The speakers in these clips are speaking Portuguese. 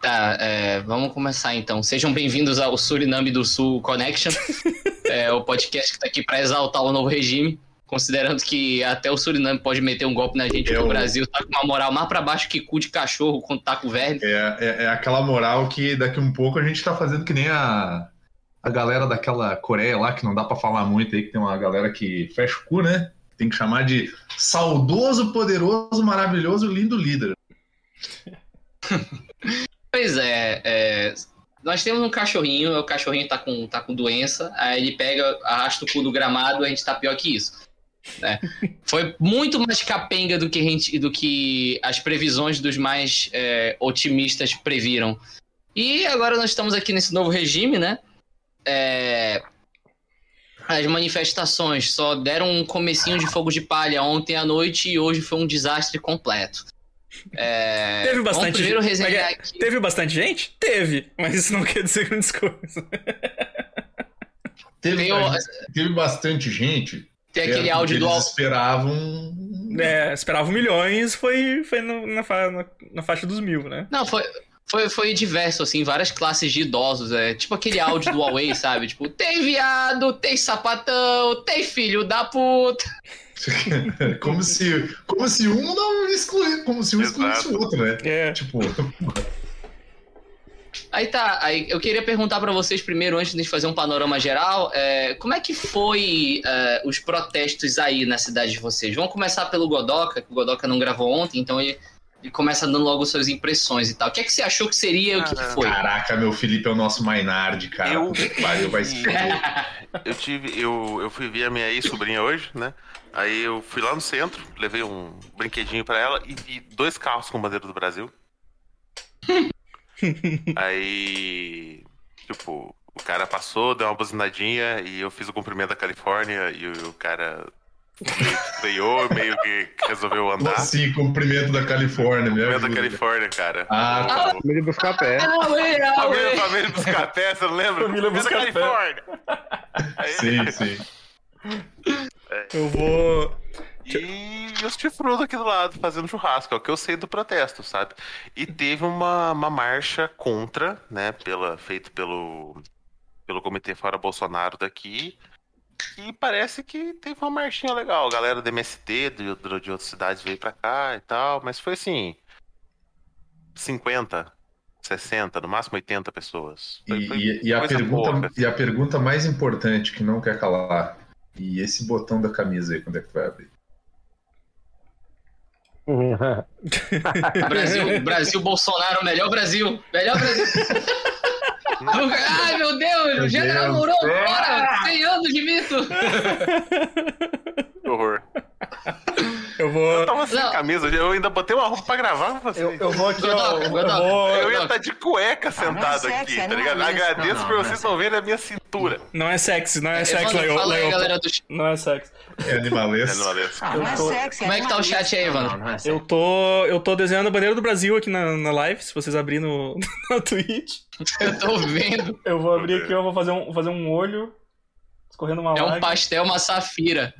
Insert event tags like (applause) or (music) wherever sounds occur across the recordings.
Tá, é, vamos começar então. Sejam bem-vindos ao Suriname do Sul Connection, (laughs) é, o podcast que está aqui para exaltar o novo regime, considerando que até o Suriname pode meter um golpe na gente, é o Brasil tá com uma moral mais para baixo que cu de cachorro quando tá com verme. É, é, é, aquela moral que daqui um pouco a gente tá fazendo que nem a, a galera daquela Coreia lá, que não dá para falar muito aí, que tem uma galera que fecha o cu, né? Tem que chamar de saudoso, poderoso, maravilhoso, lindo líder. (laughs) Pois é, é, nós temos um cachorrinho, o cachorrinho tá com, tá com doença, aí ele pega, arrasta o cu do gramado, a gente tá pior que isso. Né? (laughs) Foi muito mais capenga do que, gente, do que as previsões dos mais é, otimistas previram. E agora nós estamos aqui nesse novo regime, né? É, as manifestações só deram um comecinho de fogo de palha ontem à noite e hoje foi um desastre completo. É... Teve bastante primeiro resenhar aqui. Teve bastante gente? Teve, mas isso não quer dizer grandes coisas. Teve, teve bastante gente. Tem aquele áudio eles do. esperavam. É, esperavam milhões, foi, foi no, na, na, na, faixa dos mil, né? Não, foi, foi, foi diverso, assim, várias classes de idosos. É, tipo aquele áudio do Huawei, (laughs) sabe? Tipo, tem viado, tem sapatão, tem filho da puta. (laughs) como, se, como se um não excluísse, como se um excluísse o outro, né? É. Tipo. (laughs) Aí tá, aí eu queria perguntar para vocês primeiro, antes de fazer um panorama geral, é, como é que foi é, os protestos aí na cidade de vocês? Vamos começar pelo Godoka, que o Godoka não gravou ontem, então ele, ele começa dando logo suas impressões e tal. O que é que você achou que seria e o que, que, foi? Caraca, meu Felipe é o nosso Maynard, cara. Eu, Valeu, vai se (laughs) eu tive, eu, eu fui ver a minha ex-sobrinha hoje, né? Aí eu fui lá no centro, levei um brinquedinho para ela e vi dois carros com bandeira do Brasil. (laughs) Aí, tipo, o cara passou, deu uma buzinadinha e eu fiz o cumprimento da Califórnia e o, cara freou, meio que resolveu andar. Assim, cumprimento da Califórnia, mesmo? Cumprimento da Califórnia, cara. Ah, tá. Família buscar pé. Família, família buscar pé, você não lembra? Família buscar Califórnia. Sim, sim. É. Eu vou. E os chifrudos aqui do lado fazendo churrasco, é o que eu sei do protesto, sabe? E teve uma, uma marcha contra, né, pela, feito pelo, pelo Comitê Fora Bolsonaro daqui. E parece que teve uma marchinha legal. A galera do MST, de, de outras cidades veio pra cá e tal, mas foi assim. 50, 60, no máximo 80 pessoas. Foi, foi e, e, a pergunta, assim. e a pergunta mais importante que não quer calar: e esse botão da camisa aí, quando é que vai abrir? (laughs) Brasil, Brasil, Bolsonaro, melhor Brasil. Melhor Brasil. (laughs) Ai, meu Deus, meu General Mourão, bora! 100 anos de mito! horror. Eu vou. Eu tava sem não. camisa, eu ainda botei uma roupa pra gravar com você. Eu, eu vou aqui, ó. Eu, vou... eu ia estar tá de cueca sentado ah, é aqui, tá ligado? Agradeço não, por vocês não verem a minha cintura. Não é sexy, não é sexy, Leo. Não é sexy. É animalesco. É animalesco. Ah, não é sexy. Como é que tá o chat aí, Evandro? Eu tô, eu tô desenhando a bandeira do Brasil aqui na, na live, se vocês abrirem no, (laughs) no Twitch. Eu tô vendo. Eu vou abrir aqui, eu vou fazer um, fazer um olho escorrendo uma É um pastel, uma safira.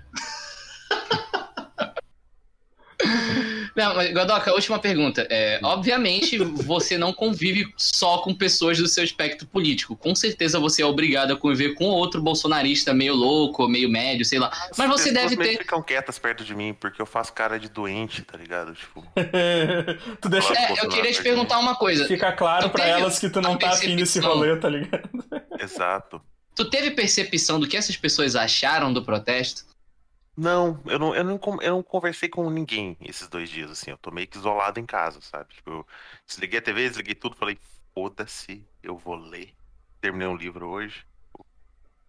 Não, mas, Godoka, última pergunta. É, obviamente, você não convive só com pessoas do seu espectro político. Com certeza você é obrigado a conviver com outro bolsonarista meio louco, meio médio, sei lá. As mas você deve ter. ficam quietas perto de mim porque eu faço cara de doente, tá ligado? Tipo. (laughs) tu deixa... É, eu queria te perguntar uma coisa. Fica claro para elas que tu não tá afim desse rolê, tá ligado? Exato. Tu teve percepção do que essas pessoas acharam do protesto? Não, eu não, eu não, eu não conversei com ninguém esses dois dias, assim. Eu tô meio que isolado em casa, sabe? Tipo, eu desliguei a TV, desliguei tudo, falei, foda-se, eu vou ler. Terminei um livro hoje.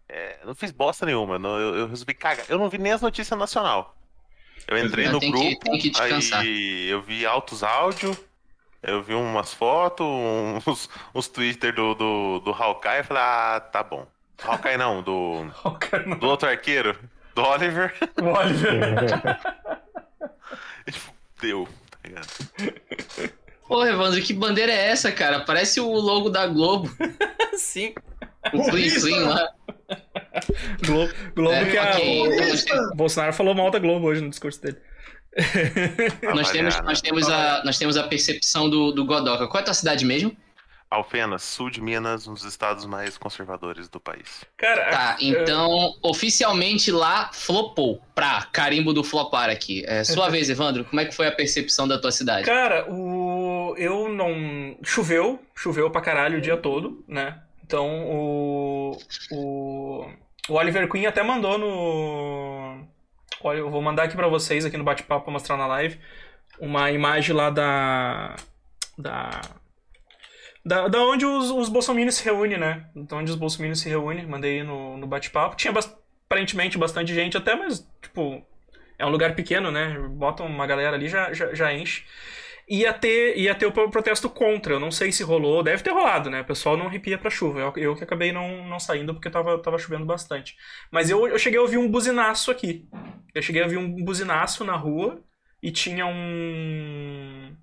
É, não fiz bosta nenhuma, não, eu, eu, resolvi cagar. Eu não vi nem as notícias nacional. Eu entrei no tem grupo, que, que aí eu vi altos áudio, eu vi umas fotos, (laughs) uns, uns Twitter do, do, do Hawkeye, e falei, ah, tá bom. Hawkeye não, do, (laughs) do outro arqueiro. Do Oliver. O Oliver. (laughs) Deu, tá ligado? Pô, Evandro, que bandeira é essa, cara? Parece o logo da Globo. (laughs) Sim. O Plim Plim lá. Globo, Globo é, que a, okay, então, Bolsonaro falou mal da Globo hoje no discurso dele. nós, temos, nós, temos a, nós temos a percepção do, do Godoka. Qual é a tua cidade mesmo? Alfenas, sul de Minas, um dos estados mais conservadores do país. Cara, tá, então oficialmente lá flopou. Pra carimbo do flopar aqui. É, sua (laughs) vez, Evandro, como é que foi a percepção da tua cidade? Cara, o eu não choveu, choveu pra caralho o dia todo, né? Então o o, o Oliver Queen até mandou no Olha, eu vou mandar aqui para vocês aqui no bate-papo pra mostrar na live uma imagem lá da da da, da onde os, os bolsominions se reúnem, né? Da onde os bolsominions se reúnem, mandei no, no bate-papo. Tinha aparentemente bastante gente até, mas, tipo, é um lugar pequeno, né? Botam uma galera ali já, já, já enche. Ia ter, ia ter o protesto contra, eu não sei se rolou, deve ter rolado, né? O pessoal não arrepia pra chuva. Eu, eu que acabei não, não saindo porque tava, tava chovendo bastante. Mas eu, eu cheguei a ouvir um buzinaço aqui. Eu cheguei a ouvir um buzinaço na rua e tinha um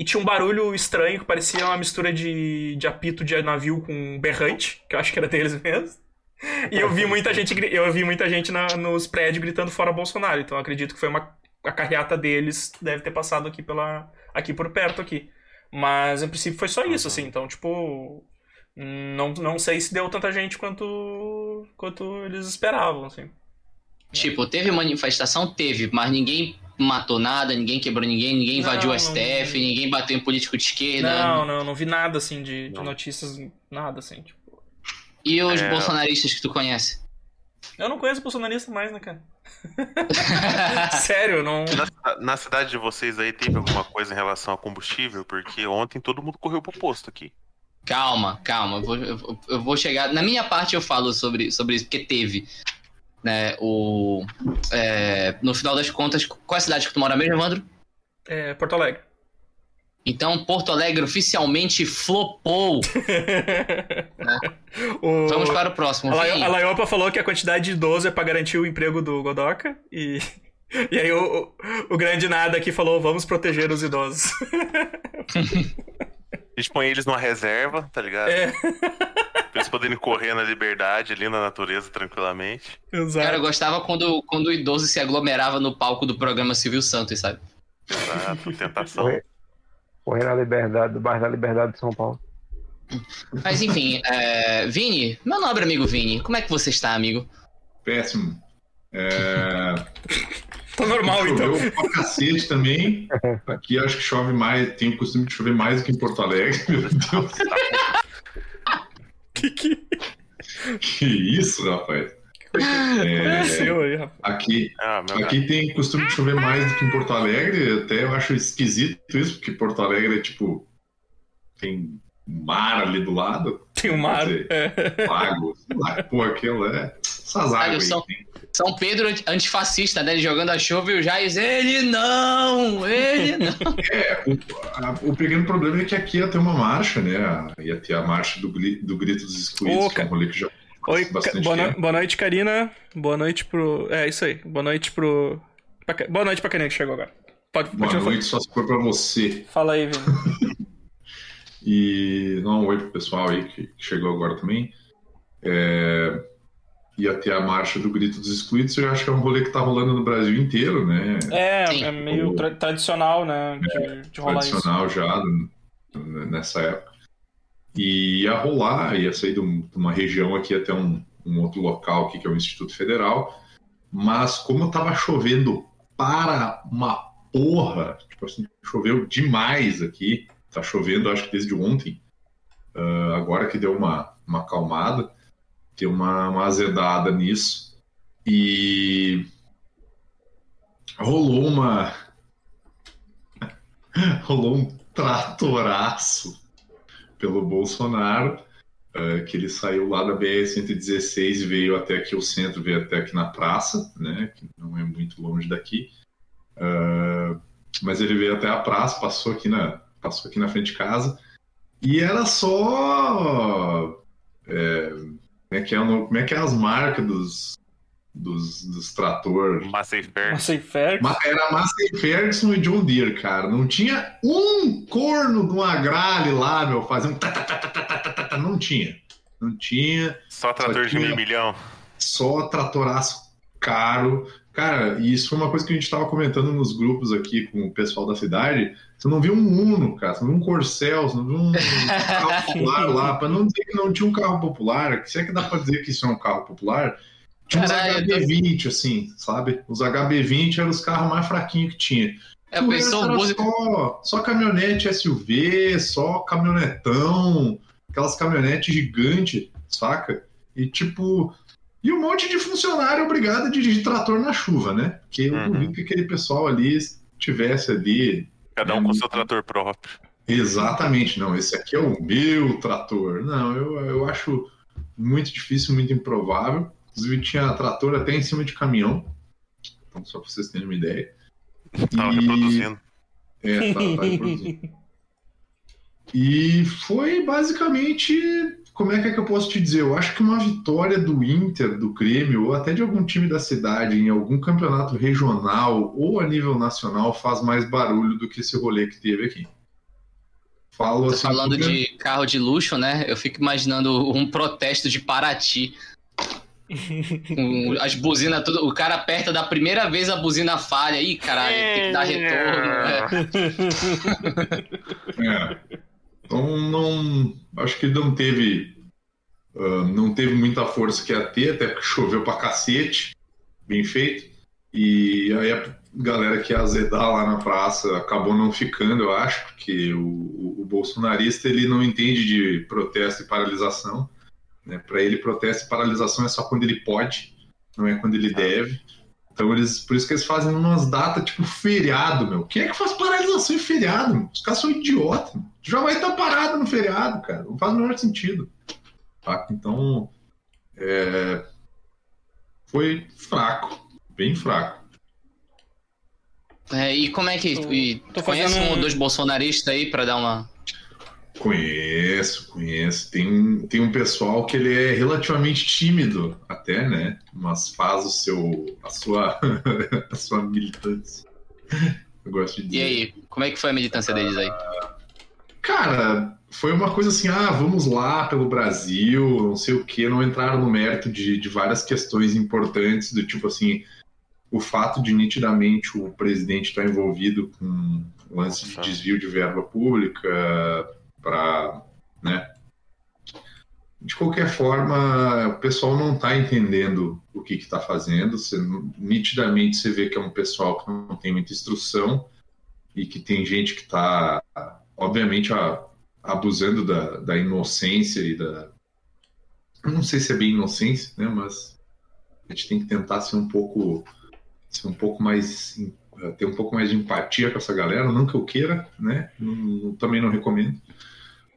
e tinha um barulho estranho que parecia uma mistura de, de apito de navio com berrante, que eu acho que era deles (laughs) mesmo. E eu vi muita gente, eu vi muita gente na, nos prédios gritando fora Bolsonaro. Então acredito que foi uma a carreata deles deve ter passado aqui pela aqui por perto aqui. Mas em princípio foi só isso assim. Então, tipo, não, não sei se deu tanta gente quanto quanto eles esperavam, assim. Tipo, teve manifestação, teve, mas ninguém matou nada, ninguém quebrou ninguém, ninguém invadiu não, o STF, não... ninguém bateu em político de esquerda. Não, não, não vi nada assim de, de notícias, nada assim, tipo. E os é... bolsonaristas que tu conhece? Eu não conheço bolsonarista mais, né, cara? (laughs) Sério, não. Na, na, cidade de vocês aí teve alguma coisa em relação a combustível? Porque ontem todo mundo correu pro posto aqui. Calma, calma, eu vou, eu, eu vou chegar. Na minha parte eu falo sobre, sobre isso, porque teve né? O, é, no final das contas, qual é a cidade que tu mora mesmo, Evandro? É, Porto Alegre. Então, Porto Alegre oficialmente flopou. (laughs) né? o... Vamos para o próximo. A, Laiopa falou que a quantidade de idoso é para garantir o emprego do Godoka. E, (laughs) e aí o, o, o grande nada aqui falou: vamos proteger os idosos. (laughs) A gente põe eles numa reserva, tá ligado? É. Pra eles poderem correr na liberdade, ali na natureza, tranquilamente. Exato. Cara, eu gostava quando, quando o idoso se aglomerava no palco do programa Civil Santos, sabe? Exato, (laughs) tentação. Correr, correr na liberdade, do bairro da Liberdade de São Paulo. Mas enfim, é... Vini, meu nobre amigo Vini, como é que você está, amigo? Péssimo. É... (laughs) Tô normal, então. Pra cacete também. (laughs) Aqui acho que chove mais, tem o costume de chover mais do que em Porto Alegre, meu Deus. Que que... (laughs) que isso, rapaz? É, aqui, ah, aqui tem costume de chover mais do que em Porto Alegre. Até eu acho esquisito isso, porque Porto Alegre é tipo. Tem mar ali do lado. Tem um mar. Dizer, é. Lago, sei lá, pô, aquilo é. Essas águas São, São Pedro antifascista, né? Ele jogando a chuva e o Jair, ele não, ele (laughs) não. É, o, a, o pequeno problema é que aqui ia ter uma marcha, né? Ia ter a marcha do, do Grito dos Excluídos, Ô, que é um rolê que já Oi, boa, no, boa, noite, Karina. Boa noite pro. É, isso aí. Boa noite pro. Boa noite pra Karina que chegou agora. Pode, boa noite, só se for pra você. Fala aí, Vini. (laughs) e não, um oi pro pessoal aí que chegou agora também. É, ia ter a marcha do Grito dos Excluídos, eu acho que é um rolê que tá rolando no Brasil inteiro, né? É, é meio tra tradicional, né? De, é, de rolar tradicional isso. já nessa época. E ia rolar, ia sair de, uma região aqui até um, um outro local aqui, que é o Instituto Federal. Mas como tava chovendo para uma porra, tipo assim, choveu demais aqui, tá chovendo acho que desde ontem, uh, agora que deu uma, uma acalmada, ter uma, uma azedada nisso. E rolou uma. (laughs) rolou um tratoraço pelo Bolsonaro, uh, que ele saiu lá da BR-116 e veio até aqui o centro, veio até aqui na praça, né, que não é muito longe daqui. Uh, mas ele veio até a praça, passou aqui na, passou aqui na frente de casa, e era só. É, como é que é, como é, que é as marcas dos, dos, dos trator? Massey Ferguson. Massey Ferguson. Era Massey Ferguson e John Deere, cara. Não tinha um corno de uma gralha lá, meu, fazendo... Não tinha. Não tinha. Só trator só de meio milhão. só tratoraço caro. Cara, e isso foi uma coisa que a gente tava comentando nos grupos aqui com o pessoal da cidade. Você não viu um Uno, cara, você não viu um Corcel, você não viu um (laughs) carro popular lá. Pra não dizer que não tinha um carro popular, se é que dá pra dizer que isso é um carro popular, tinha uns Caralho, HB20, assim, sabe? Os HB20 eram os carros mais fraquinhos que tinha. É, O pensou resto um era músico. só, só caminhonete SUV, só caminhonetão, aquelas caminhonetes gigantes, saca? E tipo. E um monte de funcionário obrigado a dirigir trator na chuva, né? Porque eu Uhum. duvido que aquele pessoal ali tivesse ali. Cada um com seu trator próprio. Exatamente, não, esse aqui é o meu trator. Não, eu, eu acho muito difícil, muito improvável. Inclusive tinha trator até em cima de caminhão. Então, só pra vocês terem uma ideia. (laughs) Tava E- reproduzindo. é, tá, tá reproduzindo. E foi basicamente. Como é que, é que eu posso te dizer? Eu acho que uma vitória do Inter, do Grêmio, ou até de algum time da cidade em algum campeonato regional ou a nível nacional faz mais barulho do que esse rolê que teve aqui. Falo Tô assim. falando porque- de carro de luxo, né? Eu fico imaginando um protesto de Paraty. (laughs) As buzinas, tudo. O cara aperta da primeira vez a buzina falha. Ih, caralho, tem que dar retorno. é. É. Então não. Acho que não teve. ah, não teve muita força que ia ter, até porque choveu pra cacete. Bem feito. E aí a galera que ia azedar lá na praça acabou não ficando, eu acho, porque o, o- o bolsonarista ele não entende de protesto e paralisação. Né? Para ele, protesto e paralisação é só quando ele pode, não é quando ele deve. Então eles, por isso que eles fazem umas datas tipo feriado, meu. Quem é que faz paralisação em feriado? Meu? Os caras são idiotas. Meu. Tu já vai estar parado no feriado, cara. Não faz o menor sentido. Tá? Então é, foi fraco, bem fraco. É, e como é que. E tô conhece fazendo um ou dois bolsonaristas aí pra dar uma. Conheço, conheço. Tem um, tem um pessoal que ele é relativamente tímido, até, né? Mas faz o seu, a sua, (laughs) a sua militância. Eu gosto de dizer. E aí, como é que foi a militância deles aí? Cara, foi uma coisa assim, ah, vamos lá pelo Brasil, não sei o quê, não entraram no mérito de, de várias questões importantes, do tipo assim, o fato de nitidamente o presidente estar envolvido com lance de desvio de verba pública para, né? De qualquer forma, o pessoal não está entendendo o que está fazendo. Você, nitidamente você vê que é um pessoal que não tem muita instrução e que tem gente que está, obviamente, a- abusando da, da inocência e da. Eu não sei se é bem inocência, né? Mas a gente tem que tentar ser um pouco, ser um pouco mais, ter um pouco mais de empatia com essa galera. Não que eu queira, né? Não- também não recomendo.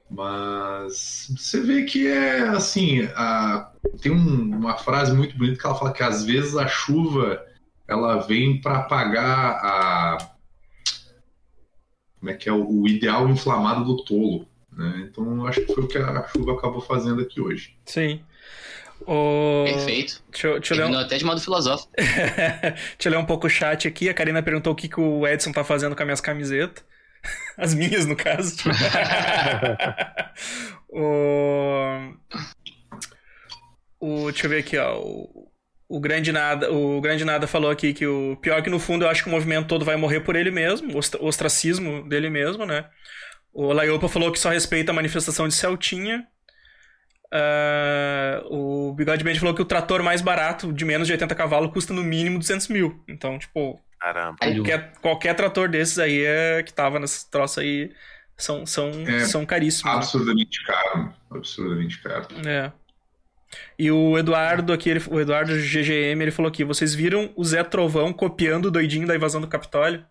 Mas você vê que é assim, a- tem um- uma frase muito bonita que ela fala que às vezes a chuva ela vem para apagar a como é que é o, o ideal inflamado do tolo, né? Então acho que foi o que a chuva acabou fazendo aqui hoje. Sim. O... Perfeito. Deixa, eu- deixa eu ler um... Até de modo filosófico. (laughs) Deixa eu ler um pouco o chat aqui. A Karina perguntou o que, que o Edson tá fazendo com as minhas camisetas. (laughs) As minhas, no caso. (laughs) o... o... Deixa eu ver aqui, ó. O... O grande, nada, o grande Nada falou aqui que o pior que no fundo eu acho que o movimento todo vai morrer por ele mesmo, o ostracismo dele mesmo, né? O Laiopa falou que só respeita a manifestação de Celtinha. Ah, o Bigode Band falou que o trator mais barato, de menos de 80 cavalos, custa no mínimo 200 mil. Então, tipo, Caramba. qualquer, qualquer trator desses aí é, que tava nesse troço aí são, são, É, são caríssimos. né? Absurdamente caro, absurdamente caro. É. E o Eduardo aqui, ele- o Eduardo GGM, ele falou aqui: vocês viram o Zé Trovão copiando o doidinho da invasão do Capitólio?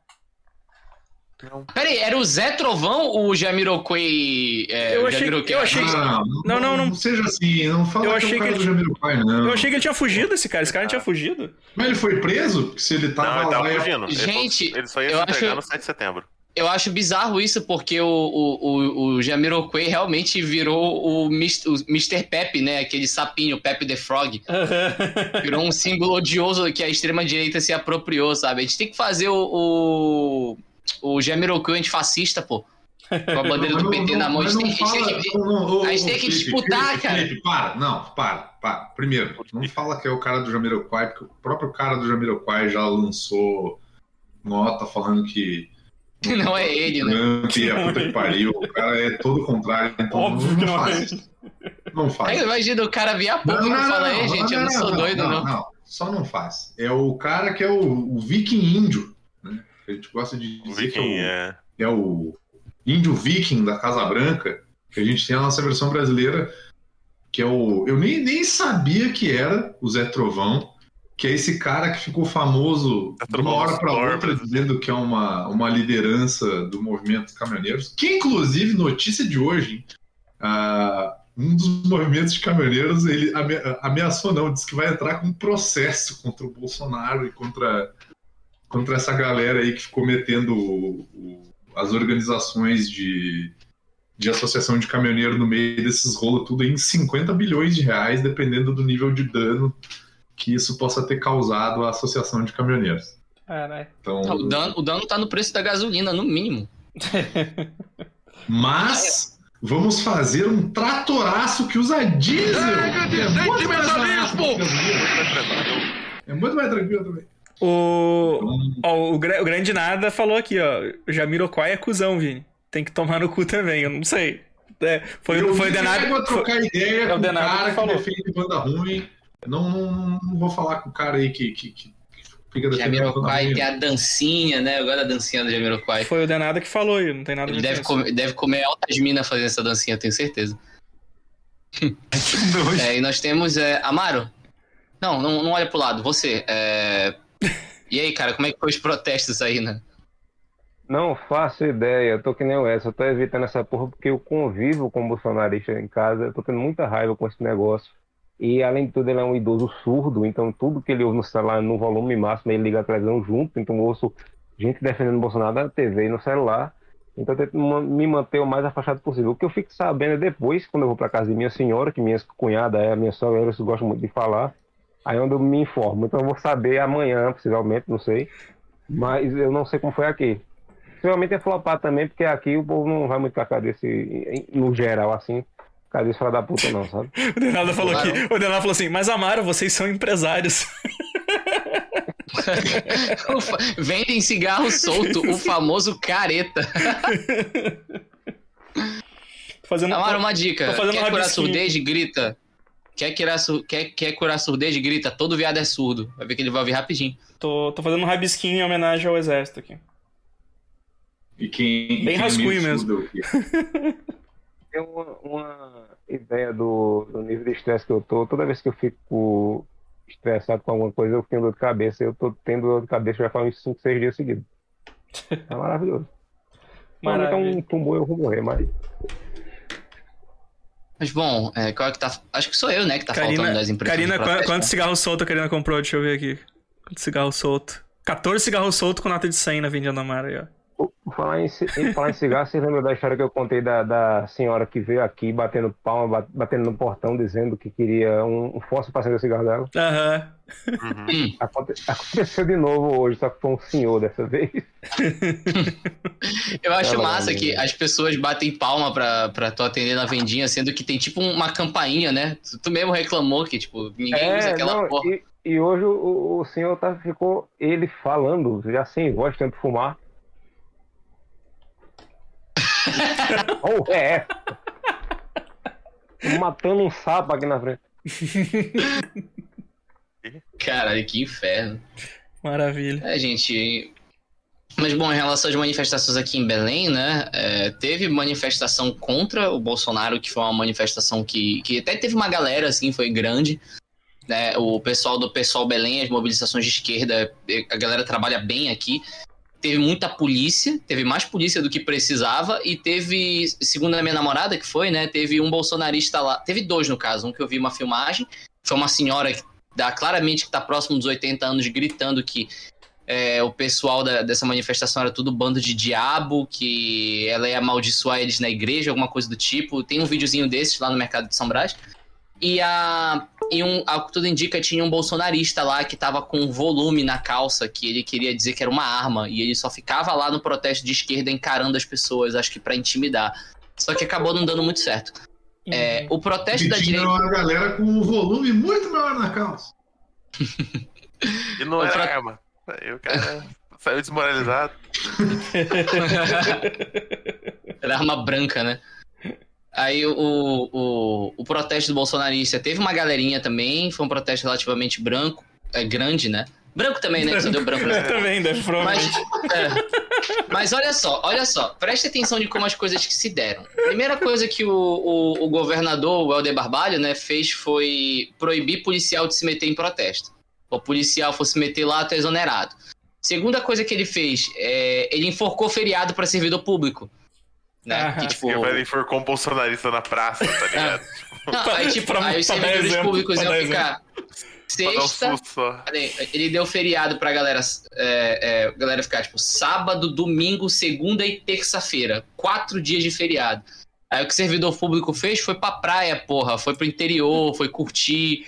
Não. Peraí, era o Zé Trovão ou o Jamiroquai? É, Eu o achei- Jamiroquai- eu achei- Ah, Não, não, não. Não seja assim, não fala Eu que é achei o cara que do ele- não. Eu achei que ele tinha fugido, esse cara. Esse cara não tinha fugido. Mas ele foi preso? Porque se ele Não, tava ele lá... tava é- fugindo. Ele Gente, ele só ia eu se acho- no 7 de setembro. Eu acho bizarro isso, porque o, o, o, o Jamiroquai realmente virou o Mr. o Mr. Pepe, né? Aquele sapinho, Pepe the Frog. (laughs) Virou um símbolo odioso que a extrema-direita se apropriou, sabe? A gente tem que fazer o, o, o Jamiroquai antifascista, pô. Com a bandeira do PT não- na mão, a gente não tem, que. não, não, a gente tem que Felipe, disputar, Felipe, cara. Felipe, para, não, para, para. Primeiro, não fala que é o cara do Jamiroquai, porque o próprio cara do Jamiroquai já lançou nota falando que (laughs) Que não é ele, né? Trump é a puta que pariu. O cara é todo o contrário, então Óbvio não, que não é faz. ele. Não faz. Aí imagina o cara vir a pouco e fala, ei, gente, eu não sou doido, não. Só não faz. É o cara que é o, o viking índio, né? A gente gosta de dizer que é Viking o, é. é o índio viking da Casa Branca, que a gente tem a nossa versão brasileira, que é o. Eu nem, nem sabia que era o Zé Trovão, que é esse cara que ficou famoso Zé de uma hora para outra, Corvos. dizendo que é uma, uma liderança do movimento dos caminhoneiros, que inclusive, notícia de hoje, ah, um dos movimentos de caminhoneiros, ele ame- ameaçou, não, disse que vai entrar com um processo contra o Bolsonaro e contra, contra essa galera aí que ficou metendo o- o- as organizações de, de associação de caminhoneiro no meio desses rolos tudo em 50 bilhões de reais, dependendo do nível de dano que isso possa ter causado à associação de caminhoneiros. Caralho. Então, O dano, o dano tá no preço da gasolina, no mínimo. (laughs) mas vamos fazer um tratoraço que usa diesel. é muito mais barato que gasolina. É muito mais tranquilo também. O, Então, ó, o, o grande nada falou aqui, ó. O Jamiroquai é cuzão, Vini. Tem que tomar no cu também, eu não sei. É, foi, eu foi o que Denado. eu trocar ideia é o com o Denado cara que que, falou. defende banda ruim. Não, não, não vou falar com o cara aí que, que, que fica defendendo banda ruim. tem a dancinha, né? Eu gosto da dancinha do Jamiroquai. Foi o Denado que falou, eu não tem nada a Ele ver deve com comer, deve comer altas minas fazendo essa dancinha, eu tenho certeza. (laughs) É, e nós temos. É, Amaro? Não, não, não olha pro lado, você. é, E aí, cara, como é que foi os protestos aí, né? Não faço ideia, eu tô que nem o Edson, eu tô evitando essa porra porque eu convivo com bolsonarista em casa, eu tô tendo muita raiva com esse negócio. E além de tudo, ele é um idoso surdo, então tudo que ele ouve no celular no volume máximo, ele liga a televisão junto, então eu ouço gente defendendo o Bolsonaro na TV e no celular. Então eu tento me manter o mais afastado possível. O que eu fico sabendo é depois, quando eu vou pra casa de minha senhora, que minha cunhada é a minha sogra, eles gostam muito de falar, aí é onde eu me informo. Então eu vou saber amanhã, possivelmente, não sei. Mas eu não sei como foi aqui. Possivelmente é flopar também, porque aqui o povo não vai muito com a cabeça, em- no geral, assim, cabeça fala da puta não, sabe? (laughs) O Denado falou aqui. O Denado falou assim, mas Amaro, vocês são empresários. (laughs) Vendem cigarro solto, o (laughs) famoso careta. Fazendo, Amaro, uma dica. tô fazendo Quer um curar surdez? Grita. Quer curar, sur- quer, quer curar surdez? Grita. Todo viado é surdo. Vai ver que ele vai ouvir rapidinho. tô, tô fazendo um rabisquinho em homenagem ao exército aqui. E quem, Bem rascunho me mesmo. (laughs) Tem uma, uma ideia do, do nível de estresse que eu tô. Toda vez que eu fico estressado com alguma coisa, eu tenho dor de cabeça. Eu tô tendo dor de cabeça já faz uns 5, 6 dias seguidos. É maravilhoso. Provavelmente (laughs) é Maravilha. um tumor eu vou morrer, mas. Mas bom, é, qual é que tá. Acho que sou eu, né, que tá faltando Karina, das impressões. Karina quantos cigarros soltos a Karina comprou? Deixa eu ver aqui. Quantos cigarros soltos? 14 cigarros soltos com nota de 100 na vendinha da Amaro aí, ó. Falar em, em falar em cigarro, vocês lembram da história que eu contei da, da senhora que veio aqui batendo palma, bat- batendo no portão, dizendo que queria um, um fósforo para acender o cigarro dela? Aham. Uhum. (laughs) Aconte- aconteceu de novo hoje, só que foi um senhor dessa vez. Eu acho Ela massa que as pessoas batem palma pra, pra tu atender na vendinha, sendo que tem tipo uma campainha, né? Tu, tu mesmo reclamou que, tipo, ninguém usa aquela É, não, porra. e, e hoje o, o senhor tá, ficou ele falando, já sem voz, tentando fumar. Oh, é essa? Matando um sapo aqui na frente. Caralho, que inferno. Maravilha. É, gente. Mas, bom, em relação às manifestações aqui em Belém, né? é, teve manifestação contra o Bolsonaro, que foi uma manifestação que, que até teve uma galera, assim, foi grande. Né, o pessoal do Pessoal Belém, as mobilizações de esquerda, a galera trabalha bem aqui. Teve muita polícia, teve mais polícia do que precisava, e teve, segundo a minha namorada, que foi, né? Teve um bolsonarista lá. Teve dois, no caso. Um que eu vi uma filmagem. Foi uma senhora que dá claramente que tá próximo dos 80 anos, gritando que é, o pessoal da- dessa manifestação era tudo bando de diabo, que ela ia amaldiçoar eles na igreja, alguma coisa do tipo. Tem um videozinho desses lá no mercado de São Brás. E, a, e um, ao que tudo indica, tinha um bolsonarista lá que tava com volume na calça, que ele queria dizer que era uma arma, e ele só ficava lá no protesto de esquerda encarando as pessoas, acho que para intimidar. Só que acabou não dando muito certo. É, o protesto E da tinha direita. uma galera com um volume muito maior na calça. (laughs) E não O era pro- arma. Aí o cara saiu desmoralizado. (laughs) (laughs) Era arma branca, né? Aí o, o, o protesto do bolsonarista teve uma galerinha também, foi um protesto relativamente branco, é grande, né? Branco também, né? Que só deu branco nessa (laughs) Também, deve Mas, provavelmente. é. Mas olha só, olha só, preste atenção de como as coisas que se deram. Primeira coisa que o, o, o governador, o Helder Barbalho, né, fez foi proibir policial de se meter em protesto. O policial fosse meter lá, tá exonerado. Segunda coisa que ele fez, é, ele enforcou feriado para servidor público. Né? Ah, que, tipo, Porque ele for com bolsonarista na praça, tá ligado? não, aí, tipo, Pra- aí os servidores exemplo, públicos iam ficar um sexta? Ele deu feriado pra galera, é, é, galera ficar, tipo, sábado, domingo, segunda e terça-feira. Quatro dias de feriado. Aí o que o servidor público fez foi pra praia, porra. Foi pro interior, foi curtir,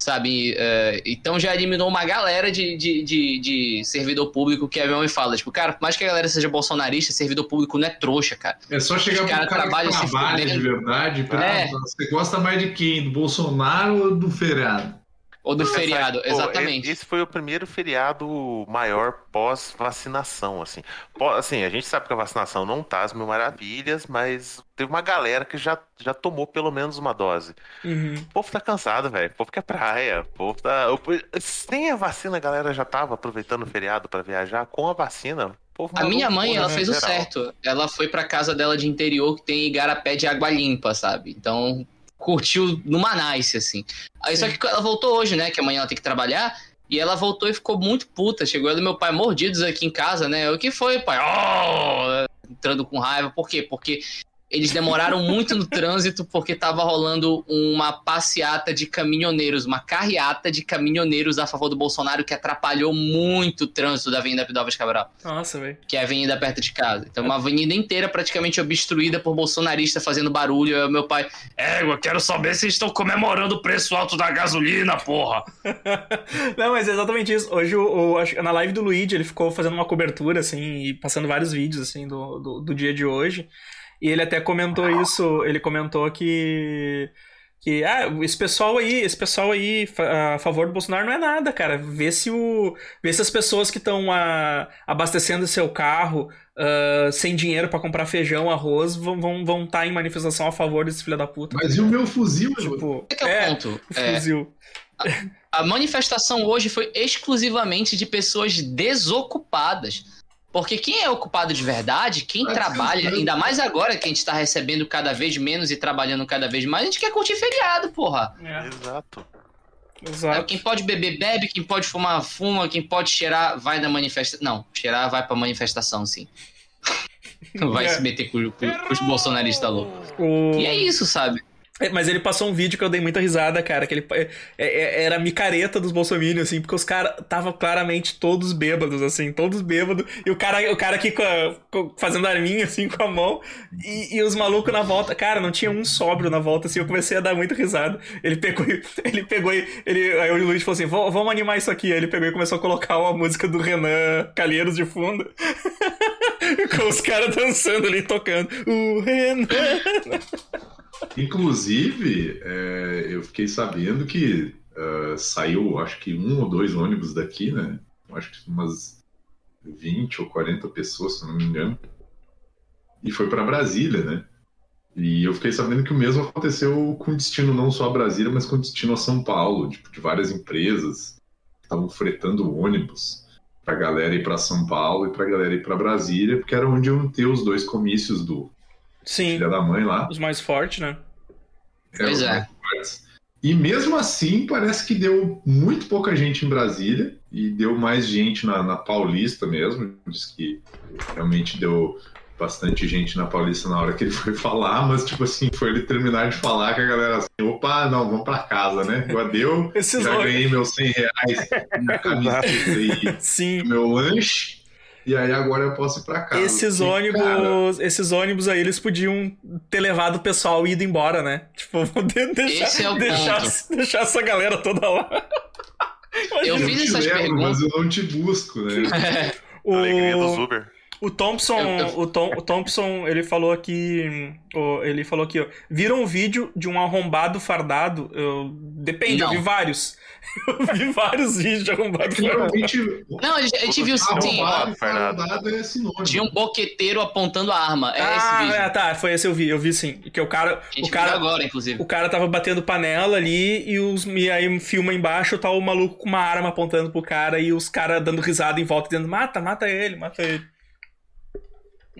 sabe? É, então já eliminou uma galera de, de, de, de servidor público que a minha mãe fala. Tipo, cara, por mais que a galera seja bolsonarista, servidor público não é trouxa, cara. É só chegar pro cara cara trabalham que trabalha de verdade. perguntar, É. Você gosta mais de quem? Do Bolsonaro ou do feriado? Ou do feriado, Pô, exatamente. Esse foi o primeiro feriado maior pós-vacinação, assim. Pó- Assim, a gente sabe que a vacinação não tá às mil maravilhas, mas teve uma galera que já, já tomou pelo menos uma dose. Uhum. O povo tá cansado, velho. O povo quer praia. O povo tá. o Sem a vacina, a galera já tava aproveitando o feriado pra viajar. Com a vacina, o povo A minha mãe, ela fez o geral. certo. Ela foi pra casa dela de interior que tem igarapé de água limpa, sabe? Então, curtiu numa nice, assim. Aí só que ela voltou hoje, né? Que amanhã ela tem que trabalhar. E ela voltou e ficou muito puta. Chegou ela e meu pai mordidos aqui em casa, né? O que foi, pai? Oh! Entrando com raiva. Por quê? Porque eles demoraram muito no trânsito porque tava rolando uma passeata de caminhoneiros, uma carreata de caminhoneiros a favor do Bolsonaro que atrapalhou muito o trânsito da Avenida Pidovas Cabral Nossa, velho. que é a avenida perto de casa. Então, uma avenida inteira praticamente obstruída por bolsonaristas fazendo barulho. Aí o meu pai, é, eu quero saber se estão comemorando o preço alto da gasolina, porra. (laughs) Não, mas é exatamente isso. Hoje, o, o- na live do Luigi, ele ficou fazendo uma cobertura, assim, e passando vários vídeos, assim, do, do, do dia de hoje. E ele até comentou isso, ele comentou que... Que, ah, esse pessoal aí, esse pessoal aí a favor do Bolsonaro não é nada, cara. Vê se o, vê se as pessoas que estão abastecendo seu carro ah, sem dinheiro pra comprar feijão, arroz, vão estar vão, vão tá em manifestação a favor desse filho da puta. Mas e o meu fuzil? Tipo, Esse que é o ponto. o É, fuzil. a manifestação hoje foi exclusivamente de pessoas desocupadas. Porque quem é ocupado de verdade, quem Tá trabalha, ainda mais agora que a gente tá recebendo cada vez menos e trabalhando cada vez mais, a gente quer curtir feriado, porra. É, Exato. exato. Quem pode beber, bebe, quem pode fumar, fuma, quem pode cheirar, vai na manifestação. Não, cheirar vai pra manifestação, sim. (laughs) Vai É. se meter com, com- com os bolsonaristas loucos. O... E é isso, sabe? É, Mas ele passou um vídeo que eu dei muita risada, cara, que ele é- é- era a micareta dos bolsominions, assim, porque os caras estavam claramente todos bêbados, assim, todos bêbados, e o cara, o cara aqui com a- com- fazendo arminho, assim, com a mão, e, e os malucos na volta, cara, não tinha um sóbrio na volta, assim, eu comecei a dar muita risada. Ele pegou, (laughs) ele pegou, ele, aí o Luiz falou assim, "Vamos- vamos animar isso aqui, aí ele pegou e começou a colocar uma música do Renan Calheiros de fundo, (laughs) (laughs) com os caras dançando ali, tocando, o Renan... Inclusive, é, eu fiquei sabendo que ah, saiu, acho que um ou dois ônibus daqui, né? Acho que umas 20 ou 40 pessoas, se não me engano. E foi para Brasília, né? E eu fiquei sabendo que o mesmo aconteceu com destino não só a Brasília, mas com destino a São Paulo, tipo, de várias empresas que estavam fretando ônibus pra galera ir para São Paulo e pra galera ir para Brasília, porque era onde iam ter os dois comícios do Sim, filho da mãe lá. os mais fortes, né? Pois os é. mais fortes. E mesmo assim, parece que deu muito pouca gente em Brasília e deu mais gente na, na Paulista mesmo. Diz que realmente deu bastante gente na Paulista na hora que ele foi (laughs) falar, mas tipo assim, foi ele terminar de falar que a galera assim, opa, não, vamos pra casa, né? Já deu, (laughs) Esses já ganhei meus 100 reais na camiseta e Sim. meu lanche. E aí agora eu posso ir pra casa. Esses E, ônibus, cara, esses ônibus aí, eles podiam ter levado o pessoal e ido embora, né? Tipo, (laughs) de- deixar, Esse é o deixar, ponto. deixar essa galera toda lá. Eu eu fiz te essas levo, perguntas. mas eu não te busco, né? O, Alegria dos Uber. O Thompson, Eu- eu- o, Tom, o Thompson, ele falou aqui, ele falou aqui, ó, viram um vídeo de um arrombado fardado? Eu, depende, eu vi vários. (laughs) Eu vi vários vídeos de arrombado fardado. Geralmente, Não, a gente, a gente viu sim. arrombado e fardado é sinônimo. Tinha um boqueteiro apontando a arma. É esse ah, vídeo. é, tá, foi esse eu vi, eu vi sim. Que o cara, o cara, agora, inclusive. O cara tava batendo panela ali e, os, e aí filma embaixo, tá o maluco com uma arma apontando pro cara e os caras dando risada em volta, dizendo: mata, mata ele, mata ele.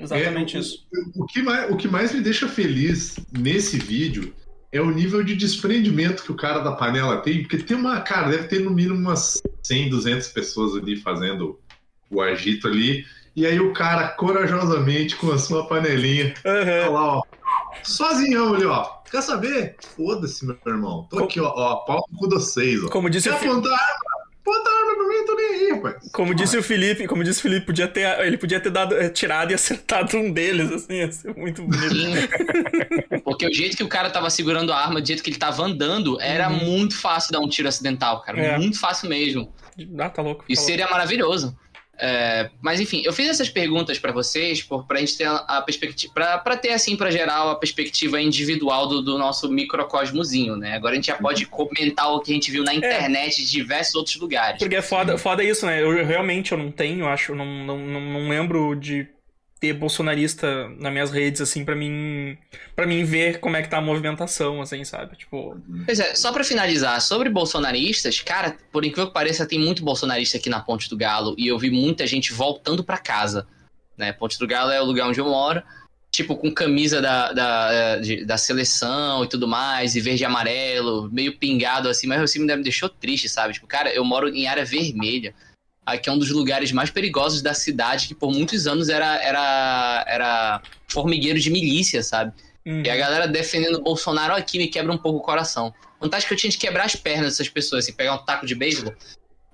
Exatamente É, isso. O que, mais, o que mais me deixa feliz nesse vídeo é o nível de desprendimento que o cara da panela tem, porque tem uma, cara, deve ter no mínimo umas 100, 200 pessoas ali fazendo o agito ali, e aí o cara corajosamente com a sua panelinha, tá lá, ó, sozinhão ali, ó, quer saber? Foda-se, meu irmão, tô aqui, ó, ó pau no cu de vocês, ó. Como disse, Quer o, apontar Aponta a arma pra mim, tô nem aí, rapaz. como disse o Felipe, como disse o Felipe, podia ter, ele podia ter dado, eh, tirado e (laughs) acertado um deles, assim, ia ser muito bonito. Sim. Porque o jeito que o cara tava segurando a arma, do jeito que ele tava andando, era Uhum. muito fácil dar um tiro acidental, cara. É. Muito fácil mesmo. Ah, tá louco. Isso tá seria maravilhoso. É, mas enfim, eu fiz essas perguntas pra vocês por, pra gente ter a, a perspectiva. Pra, pra ter, assim, pra geral, a perspectiva individual do, do nosso microcosmozinho, né? Agora a gente já pode comentar o que a gente viu na internet de diversos outros lugares. Porque é foda, foda isso, né? Eu realmente eu não tenho, acho, não, não, não lembro de ter bolsonarista nas minhas redes, assim, pra mim. para mim ver como é que tá a movimentação, assim, sabe? Tipo. Pois é, só pra finalizar, sobre bolsonaristas, cara, por incrível que pareça, tem muito bolsonarista aqui na Ponte do Galo e eu vi muita gente voltando pra casa. Né? Ponte do Galo é o lugar onde eu moro, tipo, com camisa da, da, da seleção e tudo mais, e verde e amarelo, meio pingado assim, mas assim me deixou triste, sabe? Tipo, cara, eu moro em área vermelha. Aqui é um dos lugares mais perigosos da cidade, que por muitos anos era, era, era formigueiro de milícia, sabe? hum, E a galera defendendo o Bolsonaro aqui me quebra um pouco o coração. Vontade que eu tinha de quebrar as pernas dessas pessoas, assim, pegar um taco de beisebol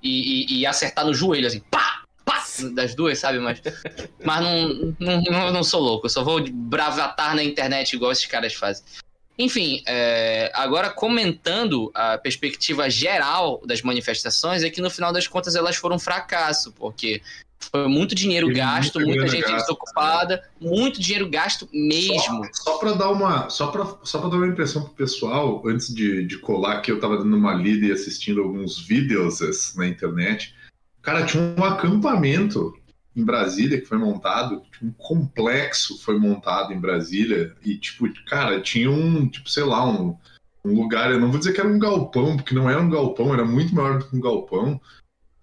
e, e- e acertar no joelho, assim, pá, pá, das duas, sabe? Mas, mas não, não, não, não sou louco, eu só vou bravatar na internet igual esses caras fazem. Enfim, é, agora comentando a perspectiva geral das manifestações, é que no final das contas elas foram um fracasso, porque foi muito dinheiro Teve gasto, muita muita gente gasta, desocupada, muito dinheiro gasto mesmo. Só, só para dar uma, só para só para dar uma impressão pro pessoal, antes de, de colar que eu tava dando uma lida e assistindo alguns vídeos na internet. Cara, tinha um acampamento em Brasília que foi montado, um complexo foi montado em Brasília e tipo, cara, tinha um, tipo, sei lá, um, um lugar, eu não vou dizer que era um galpão, porque não era um galpão, era muito maior do que um galpão,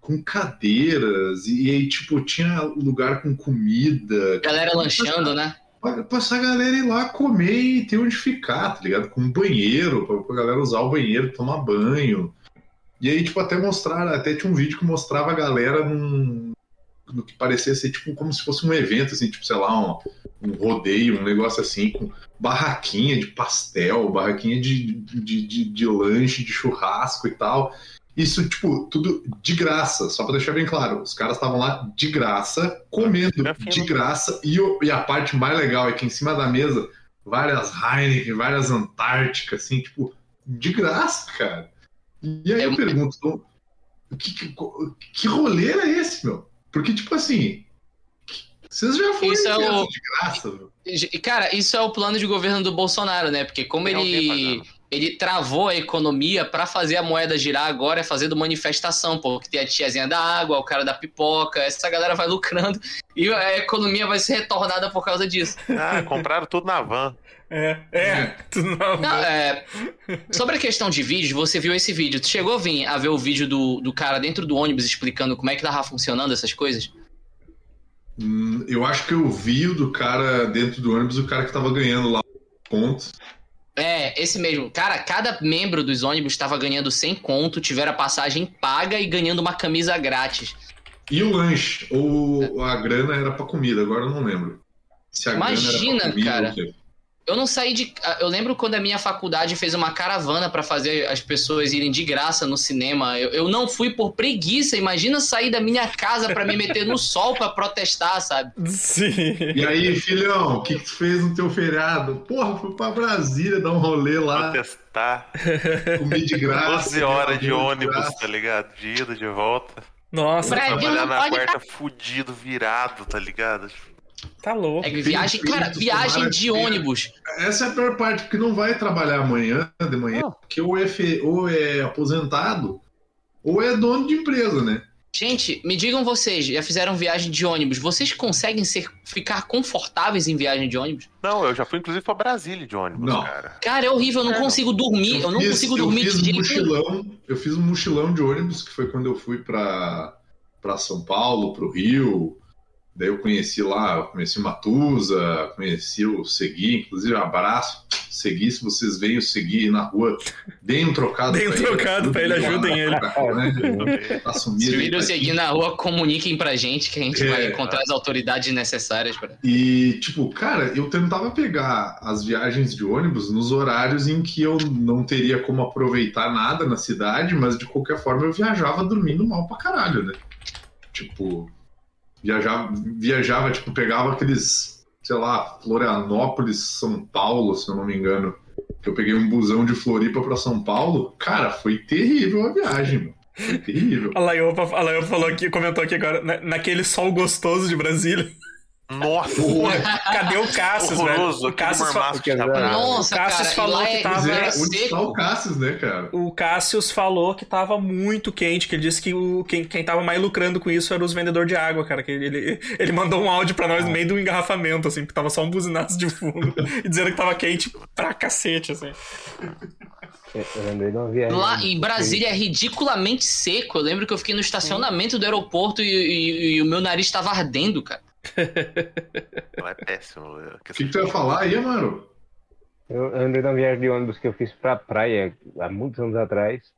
com cadeiras e, aí tipo tinha lugar com comida, Galera lanchando, né? pra essa galera ir lá comer e ter onde ficar, tá ligado? Com um banheiro, pra, pra galera usar o banheiro, tomar banho. E aí, tipo, até mostrar, até tinha um vídeo que mostrava a galera num. No que parecia ser tipo como se fosse um evento, assim, tipo, sei lá, um, um rodeio, um negócio assim, com barraquinha de pastel, barraquinha de, de, de, de lanche, de churrasco e tal. Isso, tipo, tudo de graça, só pra deixar bem claro. Os caras estavam lá de graça, comendo de graça, e, o- e a parte mais legal é que em cima da mesa, várias Heineken, várias Antárticas, assim, tipo, de graça, cara. E aí É eu pergunto, então, que, que, que rolê era esse, meu? Porque, tipo assim, vocês já foram Isso é o- de graça, meu. Cara, isso é o plano de governo do Bolsonaro, né? Porque como Tem alguém ele, ele travou a economia pra fazer a moeda girar agora é fazendo manifestação, porque tem a tiazinha da água, o cara da pipoca, essa galera vai lucrando e a economia vai ser retornada por causa disso. Ah, compraram tudo na van. É, é, tudo não. Não, é, sobre a questão de vídeos, você viu esse vídeo. Tu chegou a vir a ver o vídeo do, do cara dentro do ônibus explicando como é que tava funcionando essas coisas? Hum, eu acho que eu vi o do cara dentro do ônibus, o cara que tava ganhando lá pontos. É, esse mesmo. Cara, cada membro dos ônibus estava ganhando 100 conto, tiveram a passagem paga e ganhando uma camisa grátis. E o lanche, ou a grana era pra comida, agora eu não lembro. Se a Imagina, grana era pra comida cara. ou. Eu não saí de. Eu lembro quando a minha faculdade fez uma caravana pra fazer as pessoas irem de graça no cinema. Eu, eu não fui por preguiça. Imagina sair da minha casa pra me meter no sol pra protestar, sabe? Sim. E aí, filhão, o que, que tu fez no teu feriado? Porra, fui pra Brasília dar um rolê lá, Protestar. comi de graça. 12 horas de ônibus, graça. tá ligado? De ida, de volta. Nossa, Brasil Trabalhar na quarta fudido, virado, tá ligado? Tá louco. É viagem, cara, viagem de ônibus. Essa é a pior parte, porque não vai trabalhar amanhã, de manhã, Não. porque ou é, fe- ou é aposentado, ou é dono de empresa, né? Gente, me digam vocês, já fizeram viagem de ônibus, vocês conseguem ser, ficar confortáveis em viagem de ônibus? Não, eu já fui inclusive pra Brasília de ônibus, Não. cara. Cara, é horrível, eu não É, consigo dormir, eu, não fiz- consigo dormir eu fiz de um mochilão, Eu fiz um mochilão de ônibus, que foi quando eu fui pra, pra São Paulo, pro Rio. Daí eu conheci lá, eu conheci o Matusa, conheci o Segui, inclusive um abraço. Segui, se vocês veem o Segui na rua, deem um trocado Deem um ele. trocado pra ele, ajudem ele. Né? (laughs) Tá sumido, Se viram tá seguir na rua, comuniquem pra gente que a gente É. vai encontrar as autoridades necessárias. Pra... E, tipo, cara, eu tentava pegar as viagens de ônibus nos horários em que eu não teria como aproveitar nada na cidade, mas de qualquer forma eu viajava dormindo mal pra caralho, né? Tipo, viajava, viajava tipo, pegava aqueles, sei lá, Florianópolis, São Paulo, se eu não me engano. Que eu peguei um busão de Floripa pra São Paulo. Cara, foi terrível a viagem, mano. Foi terrível. A Laiopa, a Laiopa falou aqui, comentou aqui agora, na- naquele sol gostoso de Brasília. Nossa! Cadê o Cassius, velho? O Cassius, fa- bravo. Nossa, o Cassius cara, falou que é, tava- é, é onde está o Cassius, né, cara? o Cassius falou que tava muito quente, que ele disse que o, quem, quem tava mais lucrando com isso era os vendedores de água, cara. Que ele, ele, mandou um áudio pra nós no meio do engarrafamento, assim, porque tava só um buzinaço de fundo, e dizendo que tava quente pra cacete, assim. Lá em Brasília é ridiculamente seco. Eu lembro que eu fiquei no estacionamento do aeroporto e, e- e o meu nariz tava ardendo, cara. (laughs) Não, é péssimo. O que, que tu ia falar aí, Amaro? Eu eu de uma viagem de ônibus que eu fiz pra praia há muitos anos atrás,